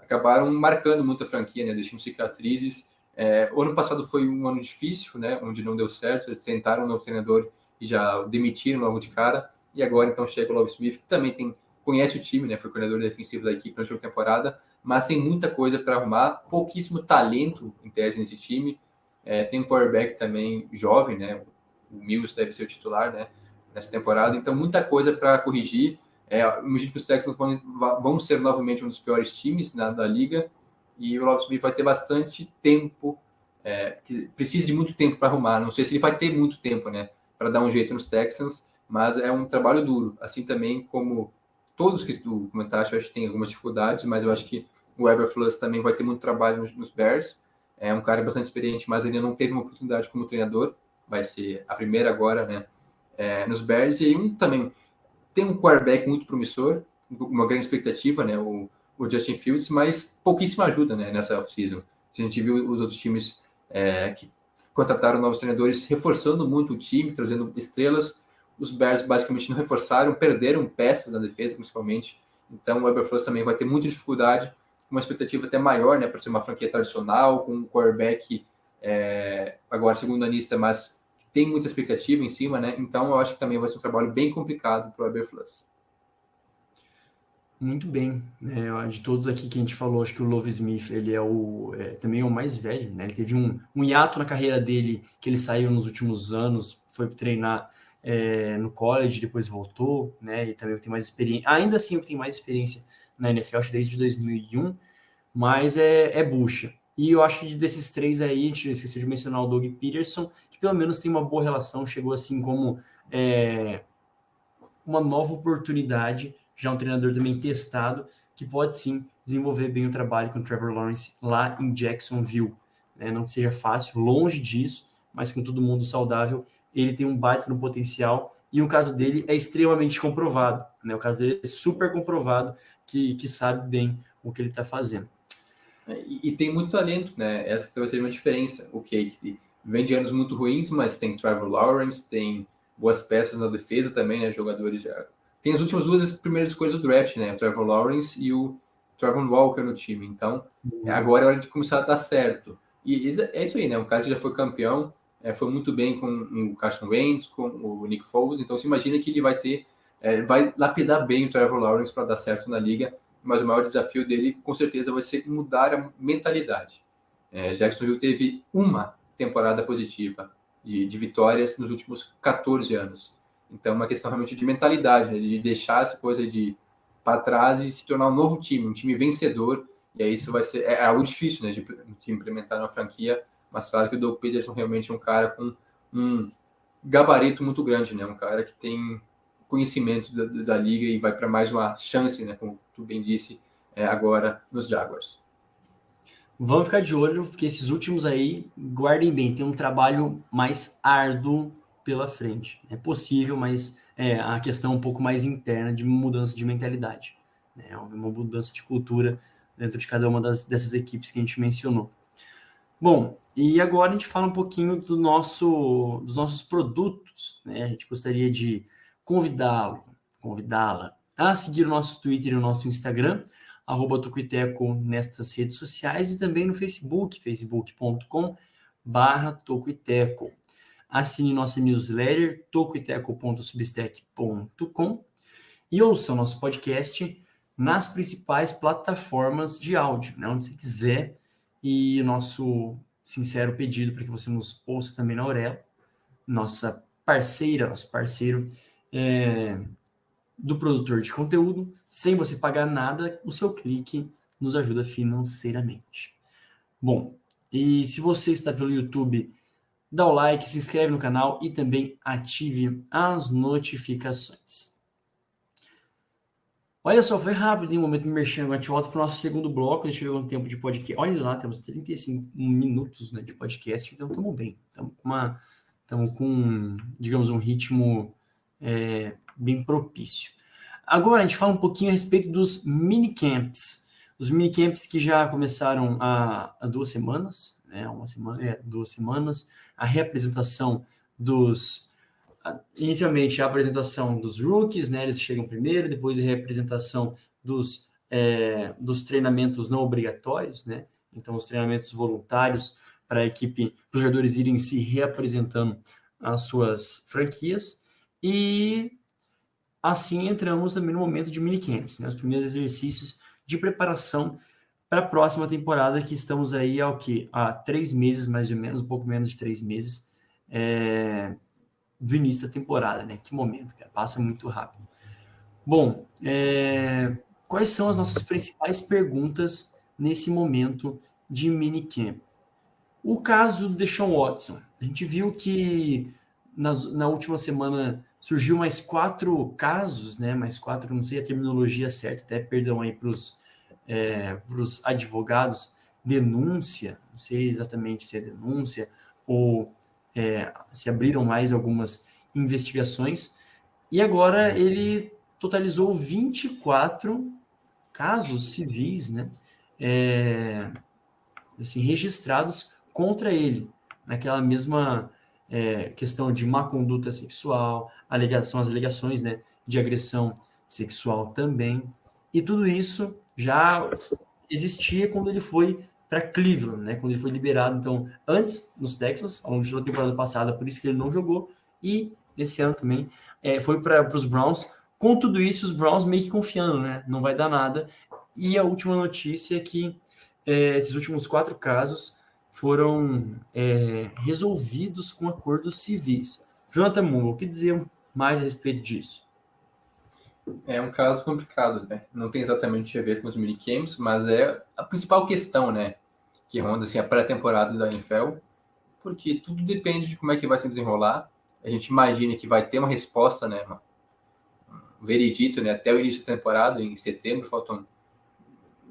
Speaker 2: acabaram marcando muito a franquia, né, deixando cicatrizes. É, o ano passado foi um ano difícil, né, onde não deu certo, eles tentaram um novo treinador e já demitiram logo de cara, e agora então chega o Love Smith, que também tem conhece o time, né? Foi coordenador defensivo da equipe na última temporada, mas tem muita coisa para arrumar, pouquíssimo talento em tese nesse time. É, tem um quarterback também jovem, né? O Mills deve ser o titular, né? Nessa temporada, então muita coisa para corrigir. É, imagino que os Texans vão, vão ser novamente um dos piores times na, da liga e o Love Smith vai ter bastante tempo, é, precisa de muito tempo para arrumar. Não sei se ele vai ter muito tempo, né? Para dar um jeito nos Texans, mas é um trabalho duro, assim também como todos que tu comentaste, eu acho que tem algumas dificuldades, mas eu acho que o Eberflus também vai ter muito trabalho nos, nos Bears. É um cara bastante experiente, mas ainda não teve uma oportunidade como treinador. Vai ser a primeira agora, né? É, nos Bears. E um também tem um quarterback muito promissor, uma grande expectativa, né? O, o Justin Fields, mas pouquíssima ajuda, né? Nessa off-season. A gente viu os outros times é, que contrataram novos treinadores, reforçando muito o time, trazendo estrelas, os Bears basicamente não reforçaram, perderam peças na defesa, principalmente. Então o Eberflus também vai ter muita dificuldade, uma expectativa até maior, né, para ser uma franquia tradicional, com um quarterback é, agora segundo anista, mas tem muita expectativa em cima, né? Então eu acho que também vai ser um trabalho bem complicado para o Eberflus.
Speaker 1: Muito bem, né? De todos aqui que a gente falou, acho que o Love Smith ele é o é, também é o mais velho, né? Ele teve um, um hiato na carreira dele que ele saiu nos últimos anos, foi treinar é, no college, depois voltou, né? E também tem mais experiência. Ainda assim, tem mais experiência na NFL, acho desde 2001, mas é, é bucha. E eu acho que desses três aí, a gente esqueceu de mencionar o Doug Peterson, que pelo menos tem uma boa relação, chegou assim como é, uma nova oportunidade, já um treinador também testado, que pode sim desenvolver bem o trabalho com o Trevor Lawrence lá em Jacksonville. Né? Não que seja fácil, longe disso, mas com todo mundo saudável, ele tem um baita no potencial e o caso dele é extremamente comprovado, né? O caso dele é super comprovado que, que sabe bem o que ele está fazendo.
Speaker 2: É, e, e, tem muito talento, né? Essa que vai ser uma diferença. O que vem de anos muito ruins, mas tem Trevor Lawrence, tem boas peças na defesa também, né? Jogadores já. Tem as últimas duas primeiras coisas do draft, né? O Trevor Lawrence e o Trevor Walker no time. Então, uhum. agora é hora de começar a dar certo. E é isso aí, né? Um cara já foi campeão, é, foi muito bem com o Carson Wentz, com o Nick Foles, então se imagina que ele vai ter, é, vai lapidar bem o Trevor Lawrence para dar certo na liga, mas o maior desafio dele, com certeza, vai ser mudar a mentalidade. É, Jacksonville teve uma temporada positiva de, de, vitórias nos últimos 14 anos. Então, é uma questão realmente de mentalidade, né, de deixar essa coisa de para trás e se tornar um novo time, um time vencedor. E aí isso vai ser é, é algo difícil, né, de, de implementar na franquia mas claro que o Doug Peterson realmente é um cara com um gabarito muito grande, né? Um cara que tem conhecimento da, da liga e vai para mais uma chance, né? Como tu bem disse, é, agora nos Jaguars.
Speaker 1: Vamos ficar de olho, porque esses últimos aí, guardem bem, tem um trabalho mais árduo pela frente. É possível, mas é a questão um pouco mais interna de mudança de mentalidade. Né? Uma mudança de cultura dentro de cada uma das, dessas equipes que a gente mencionou. Bom, e agora a gente fala um pouquinho do nosso, dos nossos produtos. Né? A gente gostaria de convidá-lo, convidá-la a seguir o nosso Twitter e o nosso Instagram, arroba Tocoiteco nestas redes sociais e também no Facebook, facebook.com barra Tocoiteco. Assine nossa newsletter, tocoiteco.substack.com e ouça o nosso podcast nas principais plataformas de áudio, né, onde você quiser. E nosso sincero pedido para que você nos ouça também na Aurelo, nossa parceira, nosso parceiro é, do produtor de conteúdo, sem você pagar nada, o seu clique nos ajuda financeiramente. Bom, e se você está pelo YouTube, dá o like, se inscreve no canal e também ative as notificações. Olha só, foi rápido em um momento mexendo. Agora a gente volta para o nosso segundo bloco. Deixa eu ver um tempo de podcast. Olha lá, temos 35 minutos né, de podcast, então estamos bem. Estamos com, com, digamos, um ritmo é, bem propício. Agora a gente fala um pouquinho a respeito dos minicamps. Os minicamps que já começaram há, há duas semanas, né? Uma semana, é, duas semanas. A reapresentação dos inicialmente a apresentação dos rookies, né? Eles chegam primeiro, depois a reapresentação dos, é, dos treinamentos não obrigatórios, né? Então, os treinamentos voluntários para a equipe, para os jogadores irem se reapresentando as suas franquias. E assim entramos também no momento de minicamps, né? Os primeiros exercícios de preparação para a próxima temporada, que estamos aí ao que? Há três meses, mais ou menos, um pouco menos de três meses. É, do início da temporada, né? Que momento, cara, passa muito rápido. Bom, é, quais são as nossas principais perguntas nesse momento de minicamp? O caso do Deshaun Watson. A gente viu que nas, na última semana surgiu mais quatro casos, né? Mais quatro, não sei a terminologia certa, até perdão aí para os é, advogados, denúncia, não sei exatamente se é denúncia ou é, se abriram mais algumas investigações, e agora ele totalizou 24 casos civis, né, é, assim, registrados contra ele, naquela mesma é, questão de má conduta sexual, alegação, as alegações né, de agressão sexual também, e tudo isso já existia quando ele foi para Cleveland, né? Quando ele foi liberado. Então, antes nos Texans, ao longo da temporada passada, por isso que ele não jogou. E esse ano também é, foi para os Browns. Com tudo isso, os Browns meio que confiando, né? Não vai dar nada. E a última notícia é que é, esses últimos quatro casos foram é, resolvidos com acordos civis. Jonathan Moore, o que dizer mais a respeito disso?
Speaker 2: É um caso complicado, né? Não tem exatamente a ver com os minicamps, mas é a principal questão, né? Que ronda assim, a pré-temporada da NFL, porque tudo depende de como é que vai se desenrolar. A gente imagina que vai ter uma resposta, né? Um veredito, né? Até o início da temporada, em setembro, faltam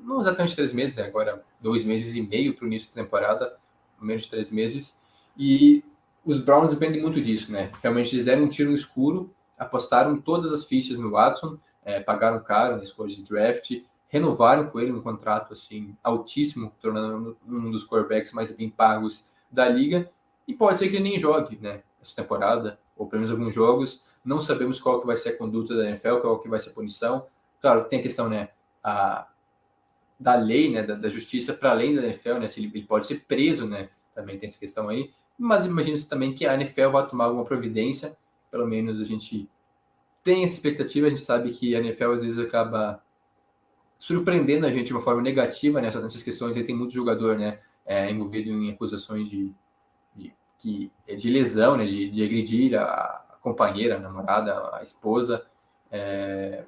Speaker 2: não exatamente três meses, né? agora dois meses e meio para o início da temporada, menos de três meses. E os Browns dependem muito disso, né? Realmente eles um tiro no escuro apostaram todas as fichas no Watson, é, pagaram caro na escolha de draft, renovaram com ele um contrato assim altíssimo, tornando um dos quarterbacks mais bem pagos da liga. E pode ser que ele nem jogue, né, essa temporada, ou pelo menos alguns jogos. Não sabemos qual que vai ser a conduta da NFL, qual que vai ser a punição. Claro que tem a questão, né, a, da lei, né, da, da justiça para além da NFL, né, se ele, ele, pode ser preso, né, também tem essa questão aí. Mas imagina-se também que a NFL vai tomar alguma providência pelo menos a gente tem essa expectativa, a gente sabe que a NFL às vezes acaba surpreendendo a gente de uma forma negativa nessas, nessas questões, e tem muito jogador né, é, envolvido em acusações de, de, de, de lesão, né, de, de agredir a, a companheira, a namorada, a esposa, é,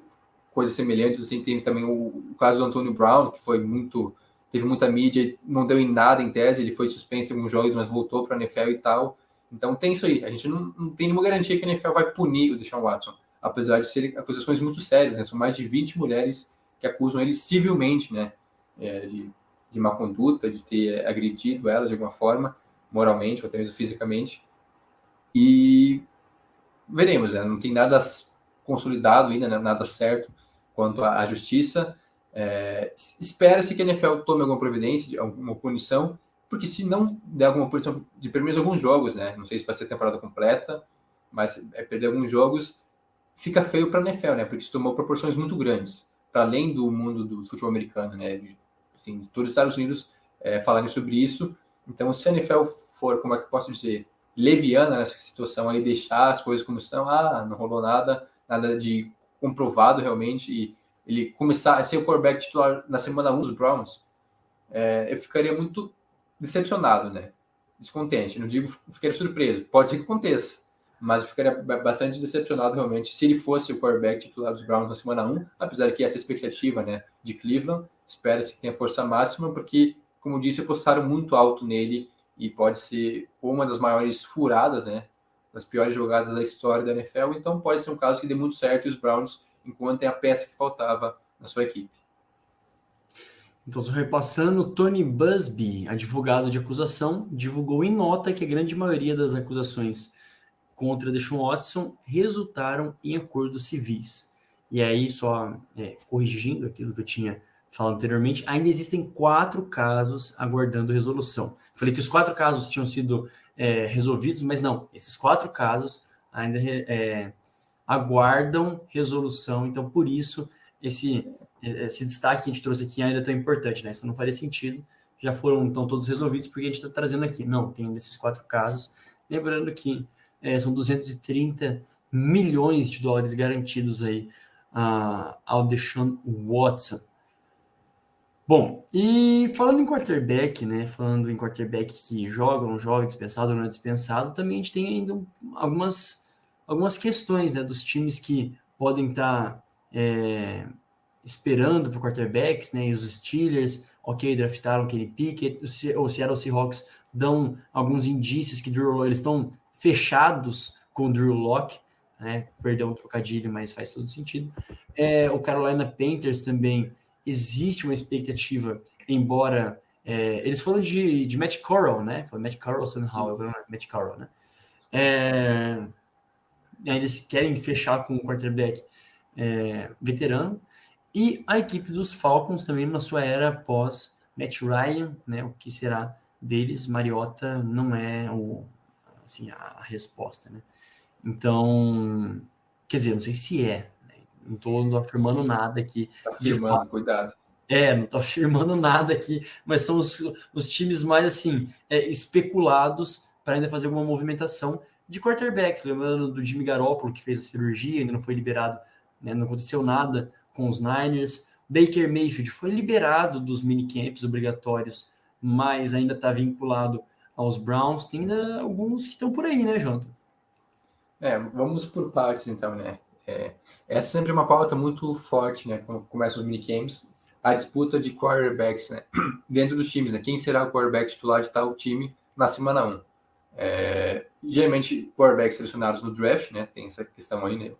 Speaker 2: coisas semelhantes, assim, tem também o, o, caso do Antônio Brown, que foi muito, teve muita mídia, não deu em nada em tese, ele foi suspenso em alguns jogos, mas voltou para a NFL e tal, então tem isso aí. A gente não, não tem nenhuma garantia que a NFL vai punir o Deshaun Watson, apesar de serem acusações muito sérias. Né? São mais de 20 mulheres que acusam ele civilmente, né? É, de, de má conduta, de ter agredido ela de alguma forma, moralmente ou até mesmo fisicamente. E veremos, né? não tem nada consolidado ainda, né? nada certo quanto à, justiça. É, Espera-se que a NFL tome alguma providência, alguma punição, porque se não der alguma posição de pelo menos alguns jogos, né? Não sei se vai ser temporada completa, mas é perder alguns jogos, fica feio para a NFL, né? Porque isso tomou proporções muito grandes. para além do mundo do futebol americano, né? Assim, todos os Estados Unidos é, falarem sobre isso. Então, se a NFL for, como é que posso dizer, leviana nessa situação aí, deixar as coisas como são, ah, não rolou nada, nada de comprovado realmente, e ele começar a ser o quarterback titular na semana 1 dos Browns, é, eu ficaria muito decepcionado, né? Descontente. Não digo ficaria surpreso, pode ser que aconteça, mas eu ficaria bastante decepcionado realmente se ele fosse o quarterback titular dos Browns na semana 1, apesar que essa expectativa, né, de Cleveland, espera-se que tenha força máxima, porque, como disse, apostaram muito alto nele e pode ser uma das maiores furadas, né, das piores jogadas da história da NFL, então pode ser um caso que dê muito certo e os Browns enquanto é a peça que faltava na sua equipe.
Speaker 1: Então, só repassando, Tony Busby, advogado de acusação, divulgou em nota que a grande maioria das acusações contra Deshaun Watson resultaram em acordos civis. E aí, só é, corrigindo aquilo que eu tinha falado anteriormente, ainda existem quatro casos aguardando resolução. Falei que os quatro casos tinham sido é, resolvidos, mas não, esses quatro casos ainda é, aguardam resolução. Então, por isso, esse, esse destaque que a gente trouxe aqui ainda é tão importante, né? Isso não faria sentido. Já foram então todos resolvidos porque a gente está trazendo aqui. Não, tem desses quatro casos. Lembrando que é, são 230 milhões de dólares garantidos aí uh, ao Deshaun Watson. Bom, e falando em quarterback, né? Falando em quarterback que joga, não joga, dispensado ou não é dispensado, também a gente tem ainda algumas algumas questões né, dos times que podem estar tá, é, esperando por quarterbacks, né, e os Steelers, ok, draftaram Kenny Pickett, o Seattle Seahawks dão alguns indícios que Drew, eles estão fechados com o Drew Locke, né, perdeu um trocadilho, mas faz todo sentido. É, o Carolina Panthers também existe uma expectativa, embora é, eles foram de, de Matt Corral, né? Foi Matt Corral, somehow, Matt Corral, né? É, eles querem fechar com o quarterback é, veterano. E a equipe dos Falcons também na sua era pós Matt Ryan, né, o que será deles, Mariota não é o, assim, a, resposta, né? Então, quer dizer, não sei se é? Não estou afirmando nada aqui.
Speaker 2: Tá afirmando, cuidado.
Speaker 1: É, não estou <laughs> afirmando nada aqui, mas são os, os times mais assim é, especulados para ainda fazer alguma movimentação de quarterbacks, lembrando do Jimmy Garoppolo, que fez a cirurgia, ainda não foi liberado, né, não aconteceu nada com os Niners. Baker Mayfield foi liberado dos minicamps obrigatórios, mas ainda está vinculado aos Browns. Tem ainda alguns que estão por aí, né, Jonathan?
Speaker 2: É, vamos por partes, então, né? É, essa é sempre uma pauta muito forte, né? Quando começam os minicamps, a disputa de quarterbacks, né? <clears throat> Dentro dos times, né? Quem será o quarterback titular de tal time na semana 1? É, geralmente, quarterbacks selecionados no draft, né? Tem essa questão aí, né?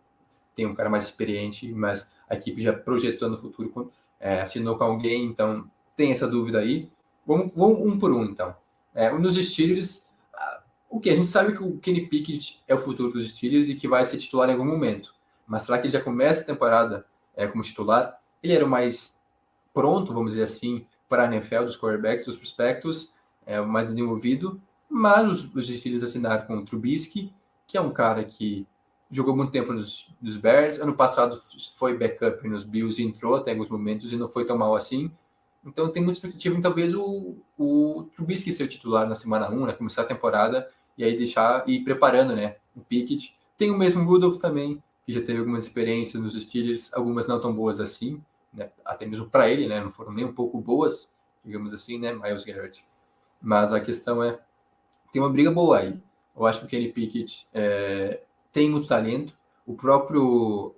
Speaker 2: Tem um cara mais experiente, mas a equipe já projetou no futuro, é, assinou com alguém, então tem essa dúvida aí. Vamos, vamos um por um, então. É, nos Steelers, o que? A gente sabe que o Kenny Pickett é o futuro dos Steelers e que vai ser titular em algum momento. Mas será que ele já começa a temporada é, como titular? Ele era o mais pronto, vamos dizer assim, para a NFL dos quarterbacks, dos prospectos, é, o mais desenvolvido. Mas os, os Steelers assinaram com o Trubisky, que é um cara que jogou muito tempo nos, nos Bears. Ano passado foi backup nos Bills e entrou até alguns momentos e não foi tão mal assim. Então tem muita expectativa em talvez o, o Trubisky ser o titular na semana 1, né, começar a temporada e aí deixar e preparando né, o Pickett. Tem o mesmo Rudolph também, que já teve algumas experiências nos Steelers, algumas não tão boas assim, né, até mesmo para ele, né, não foram nem um pouco boas, digamos assim, né, Miles Garrett. Mas a questão é tem uma briga boa aí. Eu acho que o Kenny Pickett é, tem muito talento. O próprio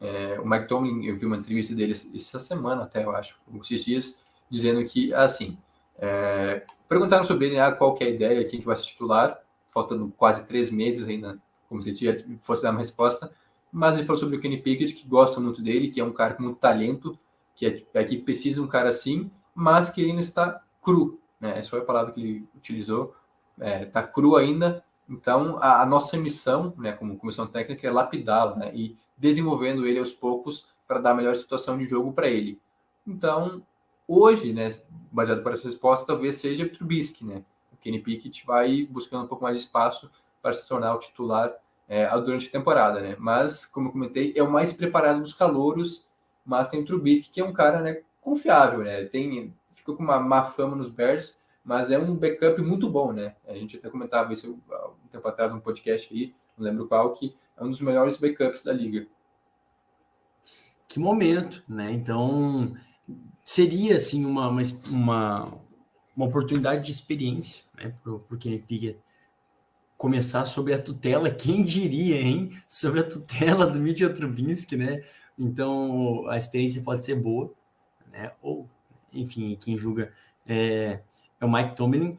Speaker 2: é, o Mike Tomlin, eu vi uma entrevista dele essa semana até, eu acho, esses dias, dizendo que, assim, é, perguntaram sobre ele, ah, qual que é a ideia, quem que vai ser titular, faltando quase três meses ainda, como se já fosse dar uma resposta, mas ele falou sobre o Kenny Pickett, que gosta muito dele, que é um cara com muito talento, que é, é que precisa de um cara assim, mas que ainda está cru, né? Essa foi a palavra que ele utilizou, está é, cru ainda. Então, a, a, nossa missão, né, como comissão técnica, é lapidá-lo né, e desenvolvendo ele aos poucos para dar a melhor situação de jogo para ele. Então, hoje, né, baseado por essa resposta, talvez seja Trubisky, né? O Kenny Pickett vai buscando um pouco mais de espaço para se tornar o titular é, durante a temporada, né? Mas, como eu comentei, é o mais preparado dos calouros, mas tem o Trubisky, que é um cara né, confiável, né? Tem, ficou com uma má fama nos Bears, mas é um backup muito bom, né? A gente até comentava isso um tempo atrás num podcast aí, não lembro qual, que é um dos melhores backups da liga.
Speaker 1: Que momento, né? Então, seria, assim, uma, uma, uma, uma oportunidade de experiência, né, para o Kenny Pickett começar sobre a tutela, quem diria, hein? Sobre a tutela do Mitchell Trubisky, né? Então, a experiência pode ser boa, né? Ou, enfim, quem julga é, é o Mike Tomlin.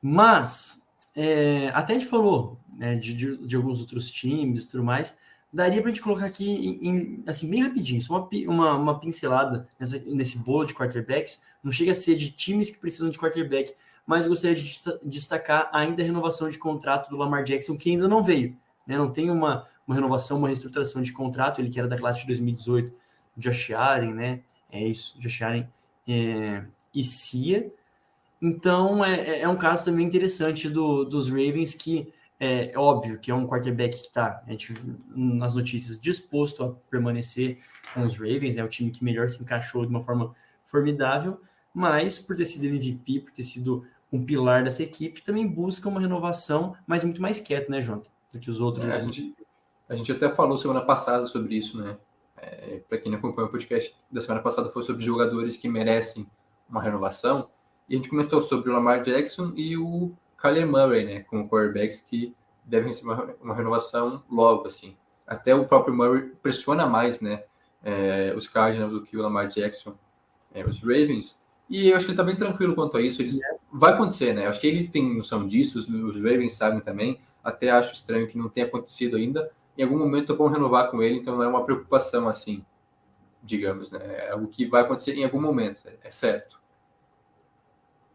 Speaker 1: Mas, é, até a gente falou né, de, de, de, alguns outros times e tudo mais, daria para a gente colocar aqui, em, em, assim, bem rapidinho, só uma, uma, uma pincelada nessa, nesse bolo de quarterbacks. Não chega a ser de times que precisam de quarterback, mas gostaria de destacar ainda a renovação de contrato do Lamar Jackson, que ainda não veio. Né? Não tem uma, uma renovação, uma reestruturação de contrato, ele que era da classe de 2018, Josh Allen, né? É isso, Josh Allen é, e Cia. Então, é, é, é um caso também interessante do, dos Ravens, que é, é óbvio que é um quarterback que está, a gente nas notícias, disposto a permanecer com os Ravens, é o time que melhor se encaixou de uma forma formidável, mas por ter sido MVP, por ter sido um pilar dessa equipe, também busca uma renovação, mas muito mais quieto, né, Jonathan? Do que os outros.
Speaker 2: É, a, gente, a, gente, até falou semana passada sobre isso, né? É, Para quem não acompanha o podcast da semana passada, foi sobre jogadores que merecem uma renovação. E a gente comentou sobre o Lamar Jackson e o Kyler Murray, né? Como quarterbacks que devem receber uma, uma renovação logo, assim. Até o próprio Murray pressiona mais, né? É, os Cardinals do que o Lamar Jackson. É, os Ravens e eu acho que ele tá bem tranquilo quanto a isso. Eles... Vai acontecer, né? Eu acho que ele tem noção disso, os, Ravens sabem também. Até acho estranho que não tenha acontecido ainda. Em algum momento vão renovar com ele, então não é uma preocupação assim, digamos, né? É algo que vai acontecer em algum momento, é, é certo.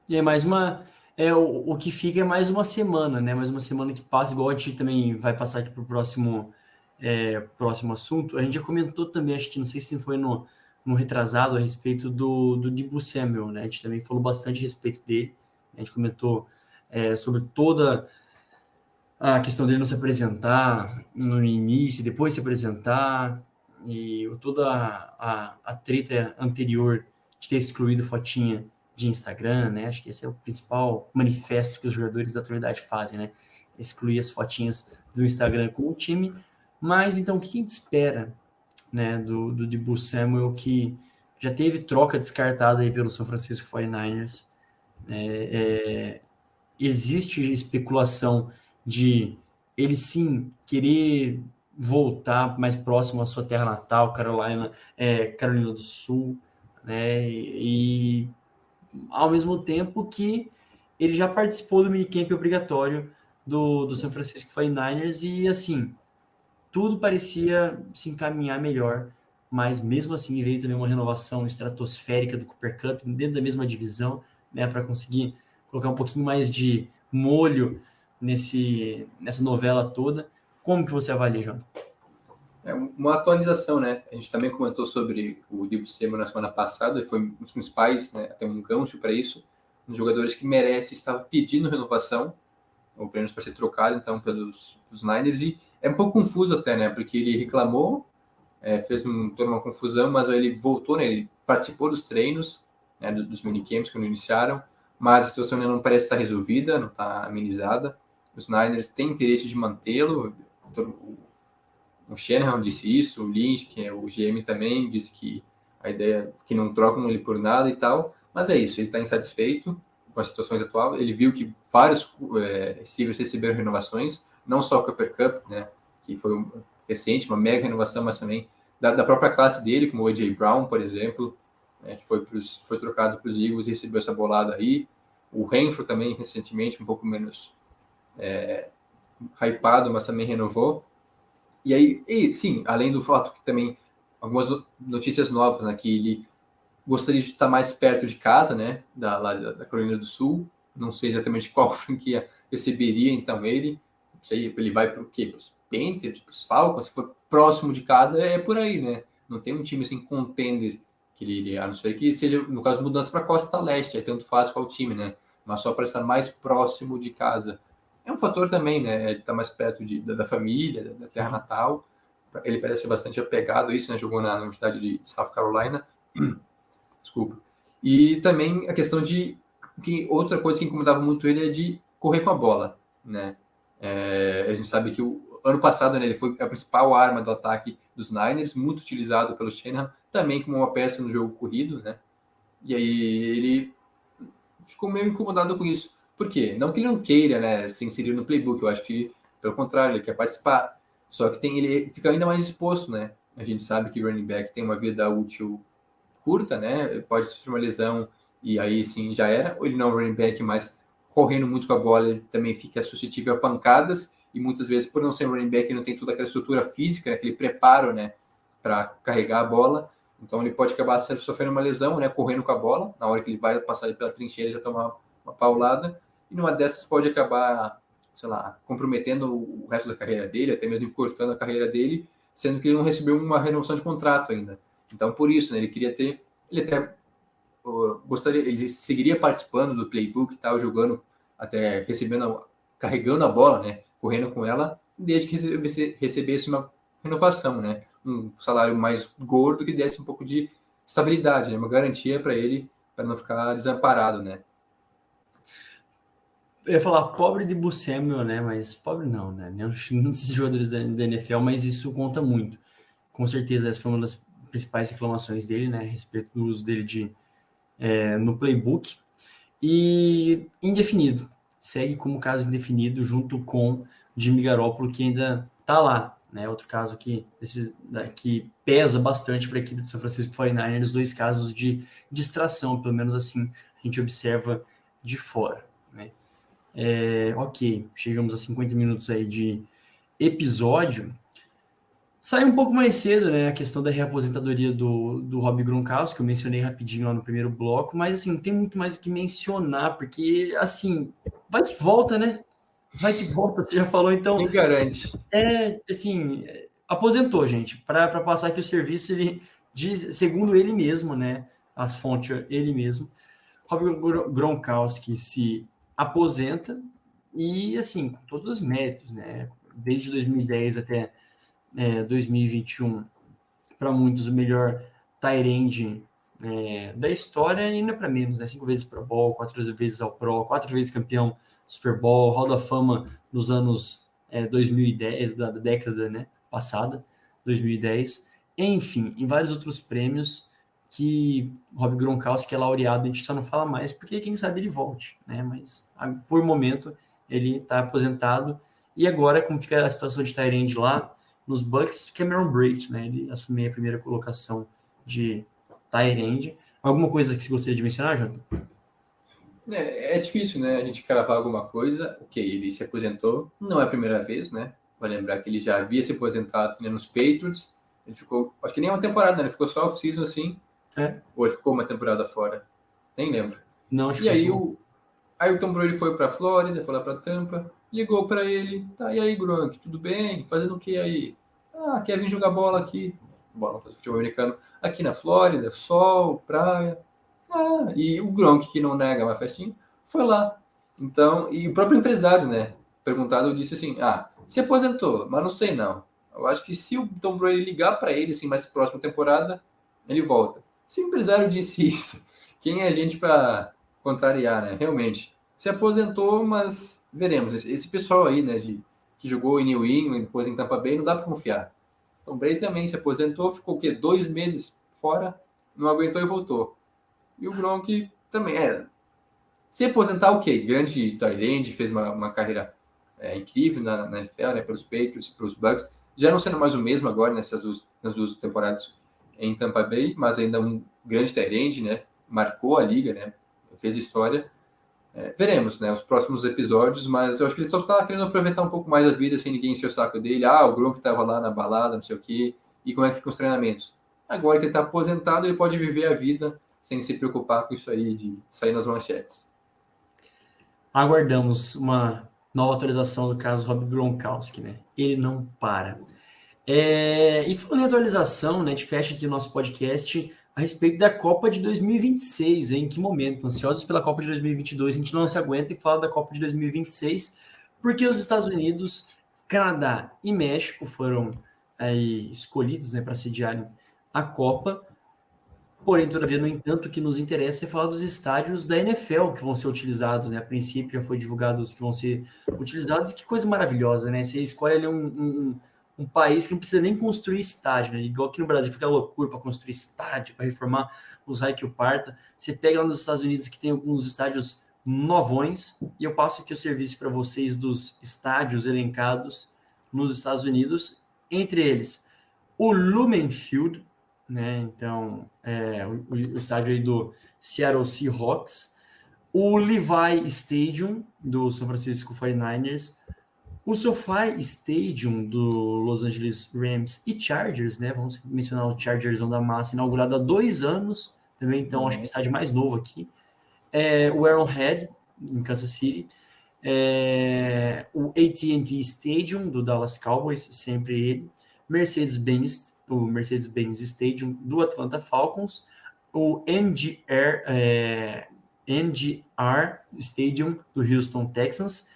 Speaker 1: E é mais uma. É, o, o que fica é mais uma semana, né? Mais uma semana que passa, igual a gente também vai passar aqui para o próximo, é, próximo assunto. A gente já comentou também, acho que não sei se foi no, no retrasado a respeito do, do Dibu Samuel, né? A gente também falou bastante a respeito dele. A gente comentou é, sobre toda a questão dele não se apresentar no início, depois se apresentar, e toda a, a, a treta anterior de ter excluído fotinha de Instagram, né? Acho que esse é o principal manifesto que os jogadores da atualidade fazem, né? Excluir as fotinhas do Instagram com o time. Mas então, o que a gente espera né, do, do Debo Samuel, que já teve troca descartada aí pelo São Francisco 49ers. É, é, existe especulação de ele sim querer voltar mais próximo à sua terra natal, Carolina, é, Carolina do Sul, né? E, ao mesmo tempo que ele já participou do minicamp obrigatório do, do São Francisco 49ers e assim tudo parecia se encaminhar melhor, mas mesmo assim veio também uma renovação estratosférica do Cooper Cup dentro da mesma divisão, né, para conseguir colocar um pouquinho mais de molho nesse nessa novela toda. Como que você avalia, João?
Speaker 2: É uma atualização, né? A gente também comentou sobre o Dibu Sema na semana passada, e foi um dos principais, né, até um gancho para isso, um dos jogadores que merece, estava pedindo renovação, ou pelo menos para ser trocado, então, pelos, pelos Niners, e é um pouco confuso até, né? Porque ele reclamou, é, fez um, toda uma confusão, mas aí ele voltou, né? Ele participou dos treinos, né, dos minicamps quando iniciaram, mas a situação ainda não parece estar resolvida, não está amenizada. Os Niners têm interesse de mantê-lo. O Shanahan disse isso, o Lynch, que é o GM também, disse que a ideia que não trocam ele por nada e tal. Mas é isso, ele está insatisfeito com as situações atuais. Ele viu que vários é, receberam renovações, não só o Cooper Cup, né, que foi um, recente, uma mega renovação, mas também da, da própria classe dele, como o AJ Brown, por exemplo, né, que foi, pros, foi trocado para os Eagles e recebeu essa bolada aí. O Renfro também, recentemente, um pouco menos é, hypado, mas também renovou. E aí, e, sim, além do fato que também algumas notícias novas, né, que ele gostaria de estar mais perto de casa, né, da, lá da, da Carolina do Sul. Não sei exatamente qual <laughs> franquia receberia então ele sei, ele vai para o quê? Para os Panthers, para os Falcons, se for próximo de casa, é, por aí, né? Não tem um time assim contender que ele iria, a não ser que seja, no caso, mudança para Costa Leste, é tanto faz qual time, né? Mas só para estar mais próximo de casa. É um fator também, né? Ele está mais perto de, da, da, família, da, terra natal. ele parece bastante apegado a isso, né? Jogou na Universidade de South Carolina. <clears throat> Desculpa. E também a questão de que outra coisa que incomodava muito ele é de correr com a bola, né? É, a gente sabe que o ano passado né, ele foi a principal arma do ataque dos Niners, muito utilizado pelo Shanahan, também como uma peça no jogo corrido, né? E aí ele ficou meio incomodado com isso. Por quê? Não que ele não queira, né, se inserir no playbook, eu acho que pelo contrário, ele quer participar. Só que tem ele fica ainda mais exposto, né? A gente sabe que running back tem uma vida útil curta, né? Pode sofrer uma lesão e aí sim já era. Ou ele não é um running back, mas correndo muito com a bola, ele também fica suscetível a pancadas e muitas vezes por não ser running back, ele não tem toda aquela estrutura física, né? aquele preparo, né, para carregar a bola. Então ele pode acabar sofrendo uma lesão, né, correndo com a bola, na hora que ele vai passar pela trincheira já tomar uma paulada, e numa dessas pode acabar, sei lá, comprometendo o resto da carreira dele, até mesmo cortando a carreira dele, sendo que ele não recebeu uma renovação de contrato ainda. Então por isso, né, ele queria ter, ele até uh, gostaria, ele seguiria participando do playbook e tal, jogando até recebendo, carregando a bola, né, correndo com ela, desde que recebesse, uma renovação, né? Um salário mais gordo que desse um pouco de estabilidade, né? uma garantia para ele, para não ficar desamparado, né?
Speaker 1: Eu ia falar pobre de Buscemi, né? Mas pobre não, né? Não <laughs> desses jogadores da, da NFL, mas isso conta muito. Com certeza, essa foi uma das principais reclamações dele, né? A respeito do uso dele de, é, no playbook. E indefinido segue como caso indefinido junto com Jimmy Garoppolo, que ainda está lá. Né? Outro caso que, esse, que pesa bastante para a equipe de São Francisco 49ers, dois casos de distração, pelo menos assim a gente observa de fora. Né? É, ok, chegamos a 50 minutos aí de episódio. Saiu um pouco mais cedo, né, a questão da reaposentadoria do, do Rob Gronkowski, que eu mencionei rapidinho lá no primeiro bloco, mas, assim, tem muito mais o que mencionar, porque, assim, vai que volta, né? Vai que volta, você já falou, então...
Speaker 2: Quem garante?
Speaker 1: É, assim, aposentou, gente, para passar aqui o serviço, ele diz, segundo ele mesmo, né, as fontes, ele mesmo, Rob Gronkowski se aposenta e, assim, com todos os méritos, né, desde 2010 até é, 2021, para muitos, o melhor Tyrande é, da história, e ainda para menos, né? Cinco vezes Pro Bowl, quatro vezes ao Pro, quatro vezes campeão Super Bowl, Hall da Fama nos anos é, 2010, da, da, década né, passada, 2010, enfim, em vários outros prêmios que Rob Gronkowski é laureado, a gente só não fala mais porque quem sabe ele volte, né? Mas por momento ele está aposentado e agora como fica a situação de Tyrande lá, nos Bucks, Cameron Braid, né? Ele assumiu a primeira colocação de Tyrande. Alguma coisa que você gostaria de mencionar, Jota?
Speaker 2: É, é, difícil, né? A gente cravar alguma coisa. Ok, ele se aposentou, não é a primeira vez, né? Vai lembrar que ele já havia se aposentado né, nos Patriots. Ele ficou, acho que nem uma temporada, né? Ele ficou só off-season assim.
Speaker 1: É.
Speaker 2: Ou ele ficou uma temporada fora? Nem lembro.
Speaker 1: Não, acho
Speaker 2: e aí o, aí o Tom Brady foi para Flórida, foi lá para Tampa ligou para ele, tá, e aí, Gronk, tudo bem? Fazendo o que aí? Ah, quer vir jogar bola aqui, bola futebol americano, aqui na Flórida, sol, praia. Ah, e o Gronk, que não nega uma festinha, foi lá. Então, e o próprio empresário, né, perguntado, disse assim, ah, se aposentou, mas não sei não. Eu acho que se o Tom Brady ligar para ele, assim, mais próxima temporada, ele volta. Se o empresário disse <laughs> isso, quem é a gente para contrariar, né? Realmente, se aposentou, mas veremos. Esse, esse, pessoal aí, né, de, que jogou em New England, depois em Tampa Bay, não dá para confiar. Então, Brady também se aposentou, ficou o quê? Dois meses fora, não aguentou e voltou. E o Gronk também, é. Se aposentar, ok. Grande Tyrande, fez uma, uma carreira é, incrível na, na NFL, né, pelos Patriots, pelos Bucks. Já não sendo mais o mesmo agora nessas duas, nas duas temporadas em Tampa Bay, mas ainda um grande Tyrande, né? Marcou a liga, né? Fez história. É, veremos, né, os próximos episódios, mas eu acho que ele só está querendo aproveitar um pouco mais a vida sem ninguém encher o saco dele. Ah, o Gronk estava lá na balada, não sei o quê, e como é que ficam os treinamentos. Agora que ele está aposentado, ele pode viver a vida sem se preocupar com isso aí de sair nas manchetes.
Speaker 1: Aguardamos uma nova atualização do caso Rob Gronkowski, né? Ele não para. É, e falando em atualização, né, a gente fecha aqui o nosso podcast a respeito da Copa de 2026, em que momento? Ansiosos pela Copa de 2022, a gente não se aguenta e fala da Copa de 2026, porque os Estados Unidos, Canadá e México foram aí, escolhidos né, para sediarem a Copa. Porém, todavia, no entanto, o que nos interessa é falar dos estádios da NFL que vão ser utilizados, né? A princípio já foi divulgado os que vão ser utilizados. Que coisa maravilhosa, né? Você escolhe ali um, um, um país que não precisa nem construir estádio, né? Igual aqui no Brasil, fica loucura para construir estádio, para reformar os raio que o parta. Você pega lá nos Estados Unidos que tem alguns estádios novões, e eu passo aqui o serviço para vocês dos estádios elencados nos Estados Unidos, entre eles o Lumen Field, né? Então, é, o, o, estádio aí do Seattle Seahawks, o Levi Stadium do São Francisco 49ers, o SoFi Stadium do Los Angeles Rams e Chargers, né? Vamos mencionar o Chargers da massa, inaugurado há dois anos, também, então acho que o estádio mais novo aqui. É, o Arrowhead, em Kansas City. É, o AT&T Stadium do Dallas Cowboys, sempre ele. Mercedes-Benz o Mercedes-Benz Stadium do Atlanta Falcons, o NGR, é, NGR Stadium do Houston Texans,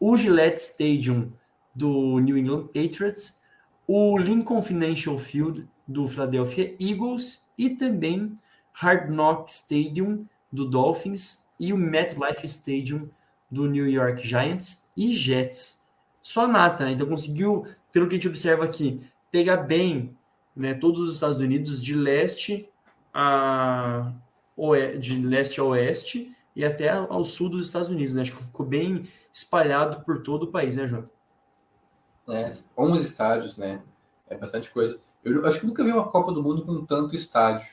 Speaker 1: o Gillette Stadium do New England Patriots, o Lincoln Financial Field do Philadelphia Eagles e também Hard Knock Stadium do Dolphins e o MetLife Stadium do New York Giants e Jets. Só nata, né? Então conseguiu, pelo que a gente observa aqui, pegar bem né, todos os Estados Unidos de leste a de leste a oeste e até ao sul dos Estados Unidos, né? Acho que ficou bem espalhado por todo o país, né, Jota?
Speaker 2: É, 11 estádios, né? É bastante coisa. Eu acho que nunca vi uma Copa do Mundo com tanto estádio.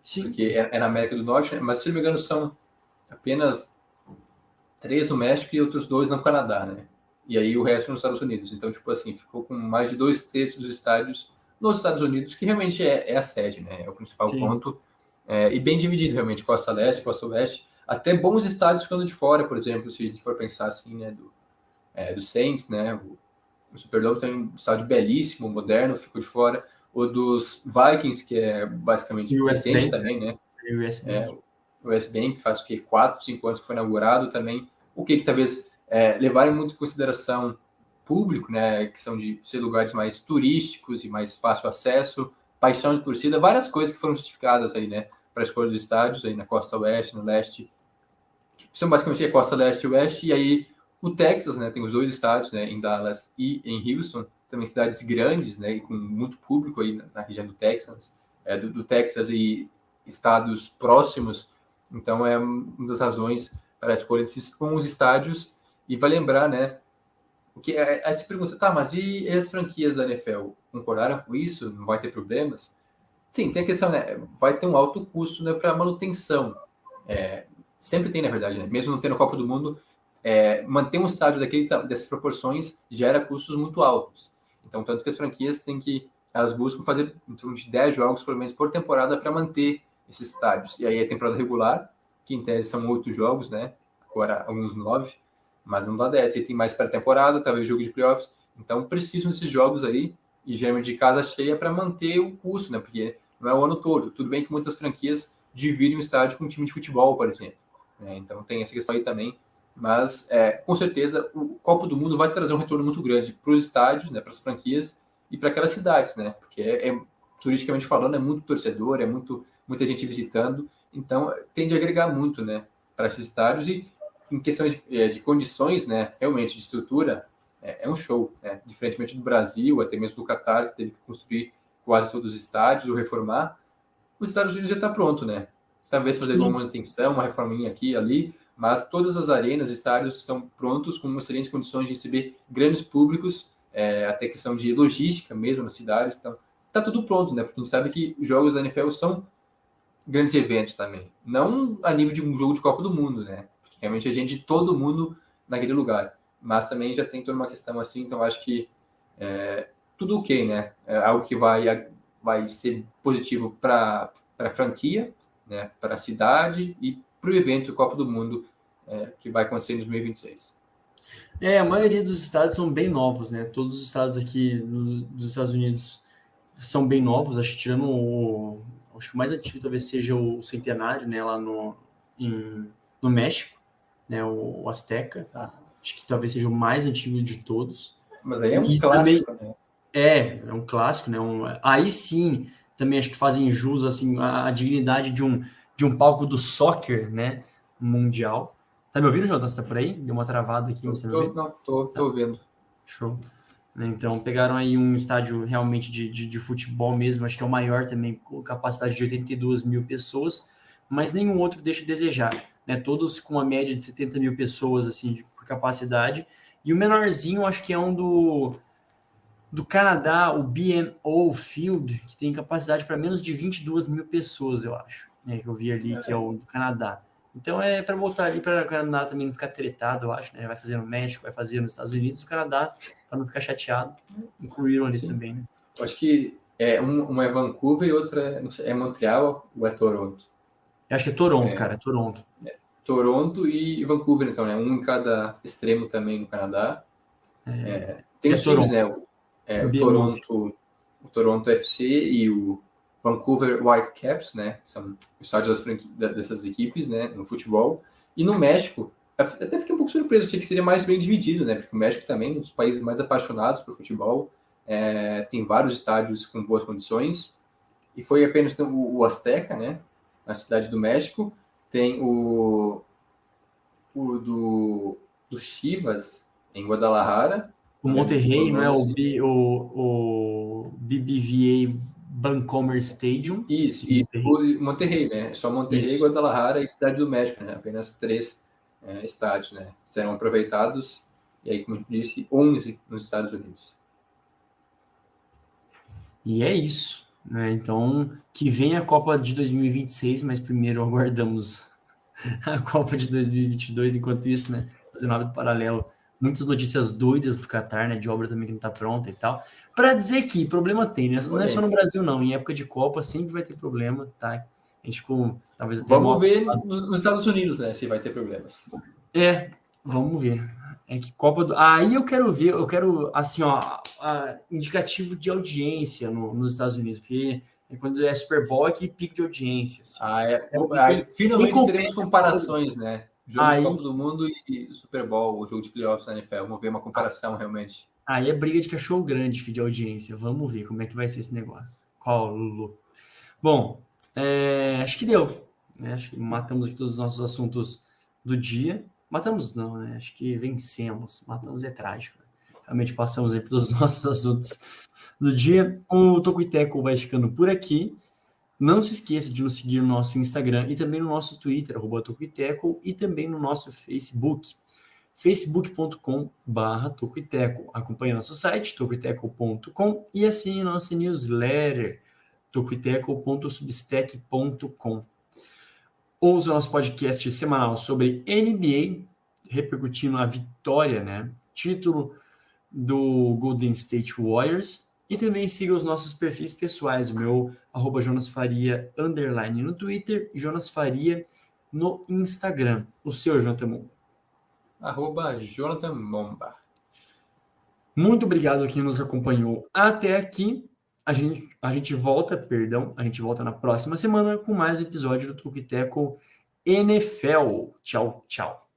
Speaker 2: Sim. Porque é, é na América do Norte, né? mas se não me engano são apenas três no México e outros dois no Canadá, né? E aí o resto nos Estados Unidos. Então, tipo assim, ficou com mais de dois terços dos estádios nos Estados Unidos, que realmente é, é a sede, né? É o principal Sim. ponto. É, e bem dividido, realmente, costa leste, costa oeste. Até bons estádios ficando de fora, por exemplo, se a gente for pensar assim, né? Do, é, do Saints, né? O, o Superdome tem um estádio belíssimo, moderno, ficou de fora. O dos Vikings, que é basicamente recente também, né?
Speaker 1: O US
Speaker 2: Bank. É, o US Bank, faz o que? 4, 5 anos que foi inaugurado também. O que, que talvez é, levarem muito em consideração público, né, que são de ser lugares mais turísticos e mais fácil acesso, paixão de torcida, várias coisas que foram justificadas aí, né, para a escolha dos estádios aí na costa oeste, no leste, são basicamente a costa leste e oeste, e aí o Texas, né, tem os dois estádios, né, em Dallas e em Houston, também cidades grandes, né, com muito público aí na, na região do Texas, é, do, do, Texas e estados próximos, então é uma das razões para a escolha desses 11 estádios, e vai lembrar, né, porque é, aí se pergunta, tá, mas e as franquias da NFL concordaram com isso? Não vai ter problemas? Sim, tem a questão, né? Vai ter um alto custo né, para manutenção. É, sempre tem, na verdade, né? Mesmo não tendo Copa do Mundo, é, manter um estádio daquele, dessas proporções gera custos muito altos. Então, tanto que as franquias têm que, elas buscam fazer em torno de 10 jogos, pelo menos, por temporada para manter esses estádios. E aí a temporada regular, que em tese são oito jogos, né? Agora alguns nove mas não dá 10. E tem mais pré-temporada, talvez jogo de playoffs. Então precisam desses jogos aí e geralmente de casa cheia para manter o custo, né? Porque não é o ano todo. Tudo bem que muitas franquias dividem o estádio com um time de futebol, por exemplo. Né? Então tem essa questão aí também. Mas é, com certeza o Copa do Mundo vai trazer um retorno muito grande para os estádios, né? Para as franquias e para aquelas cidades, né? Porque é, é, turisticamente falando é muito torcedor, é muito muita gente visitando. Então tende a agregar muito, né? Para esses estádios e em questão de, é, de condições, né, realmente de estrutura, é, é, um show, né? Diferentemente do Brasil, até mesmo do Qatar, que teve que construir quase todos os estádios ou reformar, os Estados Unidos já está pronto, né? Talvez fazer uma manutenção, uma reforminha aqui e ali, mas todas as arenas, estádios estão prontos com excelentes condições de receber grandes públicos, é, até questão de logística mesmo nas cidades, então tá tudo pronto, né? Porque a gente sabe que os jogos da NFL são grandes eventos também, não a nível de um jogo de Copa do Mundo, né? Realmente a gente, todo mundo naquele lugar. Mas também já tem toda uma questão assim, então acho que é, tudo ok, né? É algo que vai, vai ser positivo para a franquia, né? para a cidade e para o evento Copa do Mundo é, que vai acontecer em 2026.
Speaker 1: É, a maioria dos estados são bem novos, né? Todos os estados aqui no, dos Estados Unidos são bem novos, acho que tirando o. Acho que o mais antigo talvez seja o Centenário, né? Lá no, em, no México né, o Azteca, ah. acho que talvez seja o mais antigo de todos.
Speaker 2: Mas aí é um e clássico,
Speaker 1: também,
Speaker 2: né?
Speaker 1: É, é um clássico, né? Um, aí sim, também acho que fazem jus assim a, a dignidade de um de um palco do soccer, né? Mundial. Tá me ouvindo, Jonathan? Você tá por aí? Deu uma travada aqui, você me
Speaker 2: Tô,
Speaker 1: ouvindo?
Speaker 2: não, tô, tô ouvindo.
Speaker 1: Show. Então, pegaram aí um estádio realmente de, de, de futebol mesmo, acho que é o maior também, com capacidade de 82 mil pessoas, mas nenhum outro deixa a desejar, né? Todos com uma média de 70 mil pessoas, assim, de- por capacidade. E o menorzinho, acho que é um do, do Canadá, o BMO Field, que tem capacidade para menos de 22 mil pessoas, eu acho, né? Que eu vi ali, que é o do Canadá. Então é para voltar ali para o Canadá também não ficar tretado, eu acho, né? Vai fazer no México, vai fazer nos Estados Unidos, o Canadá, para não ficar chateado, incluíram ali
Speaker 2: Sim.
Speaker 1: também, né?
Speaker 2: Eu Acho que é, um, uma é Vancouver e outra é, sei, é Montreal ou é Toronto?
Speaker 1: Eu acho que é Toronto,
Speaker 2: É.
Speaker 1: cara, é Toronto.
Speaker 2: Toronto e Vancouver, então, né? Um em cada extremo também no Canadá. É, tem
Speaker 1: É
Speaker 2: os times,
Speaker 1: Toronto.
Speaker 2: né? O, é, o. Toronto, o Toronto FC e o Vancouver Whitecaps, né? São os estádios dessas equipes, né? No futebol. E no México, até fiquei um pouco surpreso, achei que seria mais bem dividido, né? Porque o México também é um dos países mais apaixonados por futebol. É, tem vários estádios com boas condições. E foi apenas então, o, o Azteca, né? Na cidade do México. Tem o, o do, do Chivas, em Guadalajara.
Speaker 1: O Monterrey, não é o. B, o, o BBVA Bancomer Stadium.
Speaker 2: Isso, e
Speaker 1: Monterrey.
Speaker 2: Monterrey, né? Só Monterrey,
Speaker 1: Isso.
Speaker 2: Guadalajara e Cidade do México, né? Apenas três é, estádios, né? Serão aproveitados, e aí, como eu disse, 11 nos Estados Unidos.
Speaker 1: E é isso, né? Então, que venha a Copa de 2026, mas primeiro aguardamos <laughs> a Copa de 2022. Enquanto isso, né? Fazendo hábito paralelo, muitas notícias doidas do Qatar, né? De obra também que não tá pronta e tal. Para dizer que problema tem, né? Não é só no Brasil, não. Em época de Copa sempre vai ter problema, tá? A gente ficou talvez até
Speaker 2: Vamos ver nos, Estados Unidos, né? Se vai ter problemas.
Speaker 1: É, vamos ver. É que Copa do. Aí eu quero ver, eu quero, assim, ó, a- indicativo de audiência no- nos Estados Unidos, porque é quando é Super Bowl é que pico de audiência. assim.
Speaker 2: Ah, é,
Speaker 1: É,
Speaker 2: aí, finalmente
Speaker 1: quem
Speaker 2: teremos comparações, né? Jogo
Speaker 1: Aí
Speaker 2: de Copa do Mundo e Super Bowl, o jogo de playoffs da NFL. Vamos ver uma comparação realmente.
Speaker 1: Aí é briga de cachorro grande, filho de audiência. Vamos ver como é que vai ser esse negócio. Qual, Lulu? Bom, é, acho que deu. né? Acho que matamos aqui todos os nossos assuntos do dia. Matamos não, né? Acho que vencemos. Matamos é trágico. né? Realmente passamos aí por todos os nossos assuntos do dia. O Tocuiteco vai ficando por aqui. Não se esqueça de nos seguir no nosso Instagram e também no nosso Twitter, arroba Tocuiteco, e também no nosso Facebook facebook.com barra Tocoiteco. Acompanhe nosso site, tocoiteco.com e assine nossa newsletter, tocoiteco.substack.com. Ouça nosso podcast semanal sobre NBA, repercutindo a vitória, né? Título do Golden State Warriors. E também siga os nossos perfis pessoais, o meu arroba Jonas Faria, underline no Twitter, e Jonas Faria no Instagram. O seu, Jonathan Moon.
Speaker 2: Arroba Jonathan Momba.
Speaker 1: Muito obrigado a quem nos acompanhou até aqui. A gente, a gente volta, perdão, a gente volta na próxima semana com mais um episódio do Tuquiteco NFL. Tchau, tchau.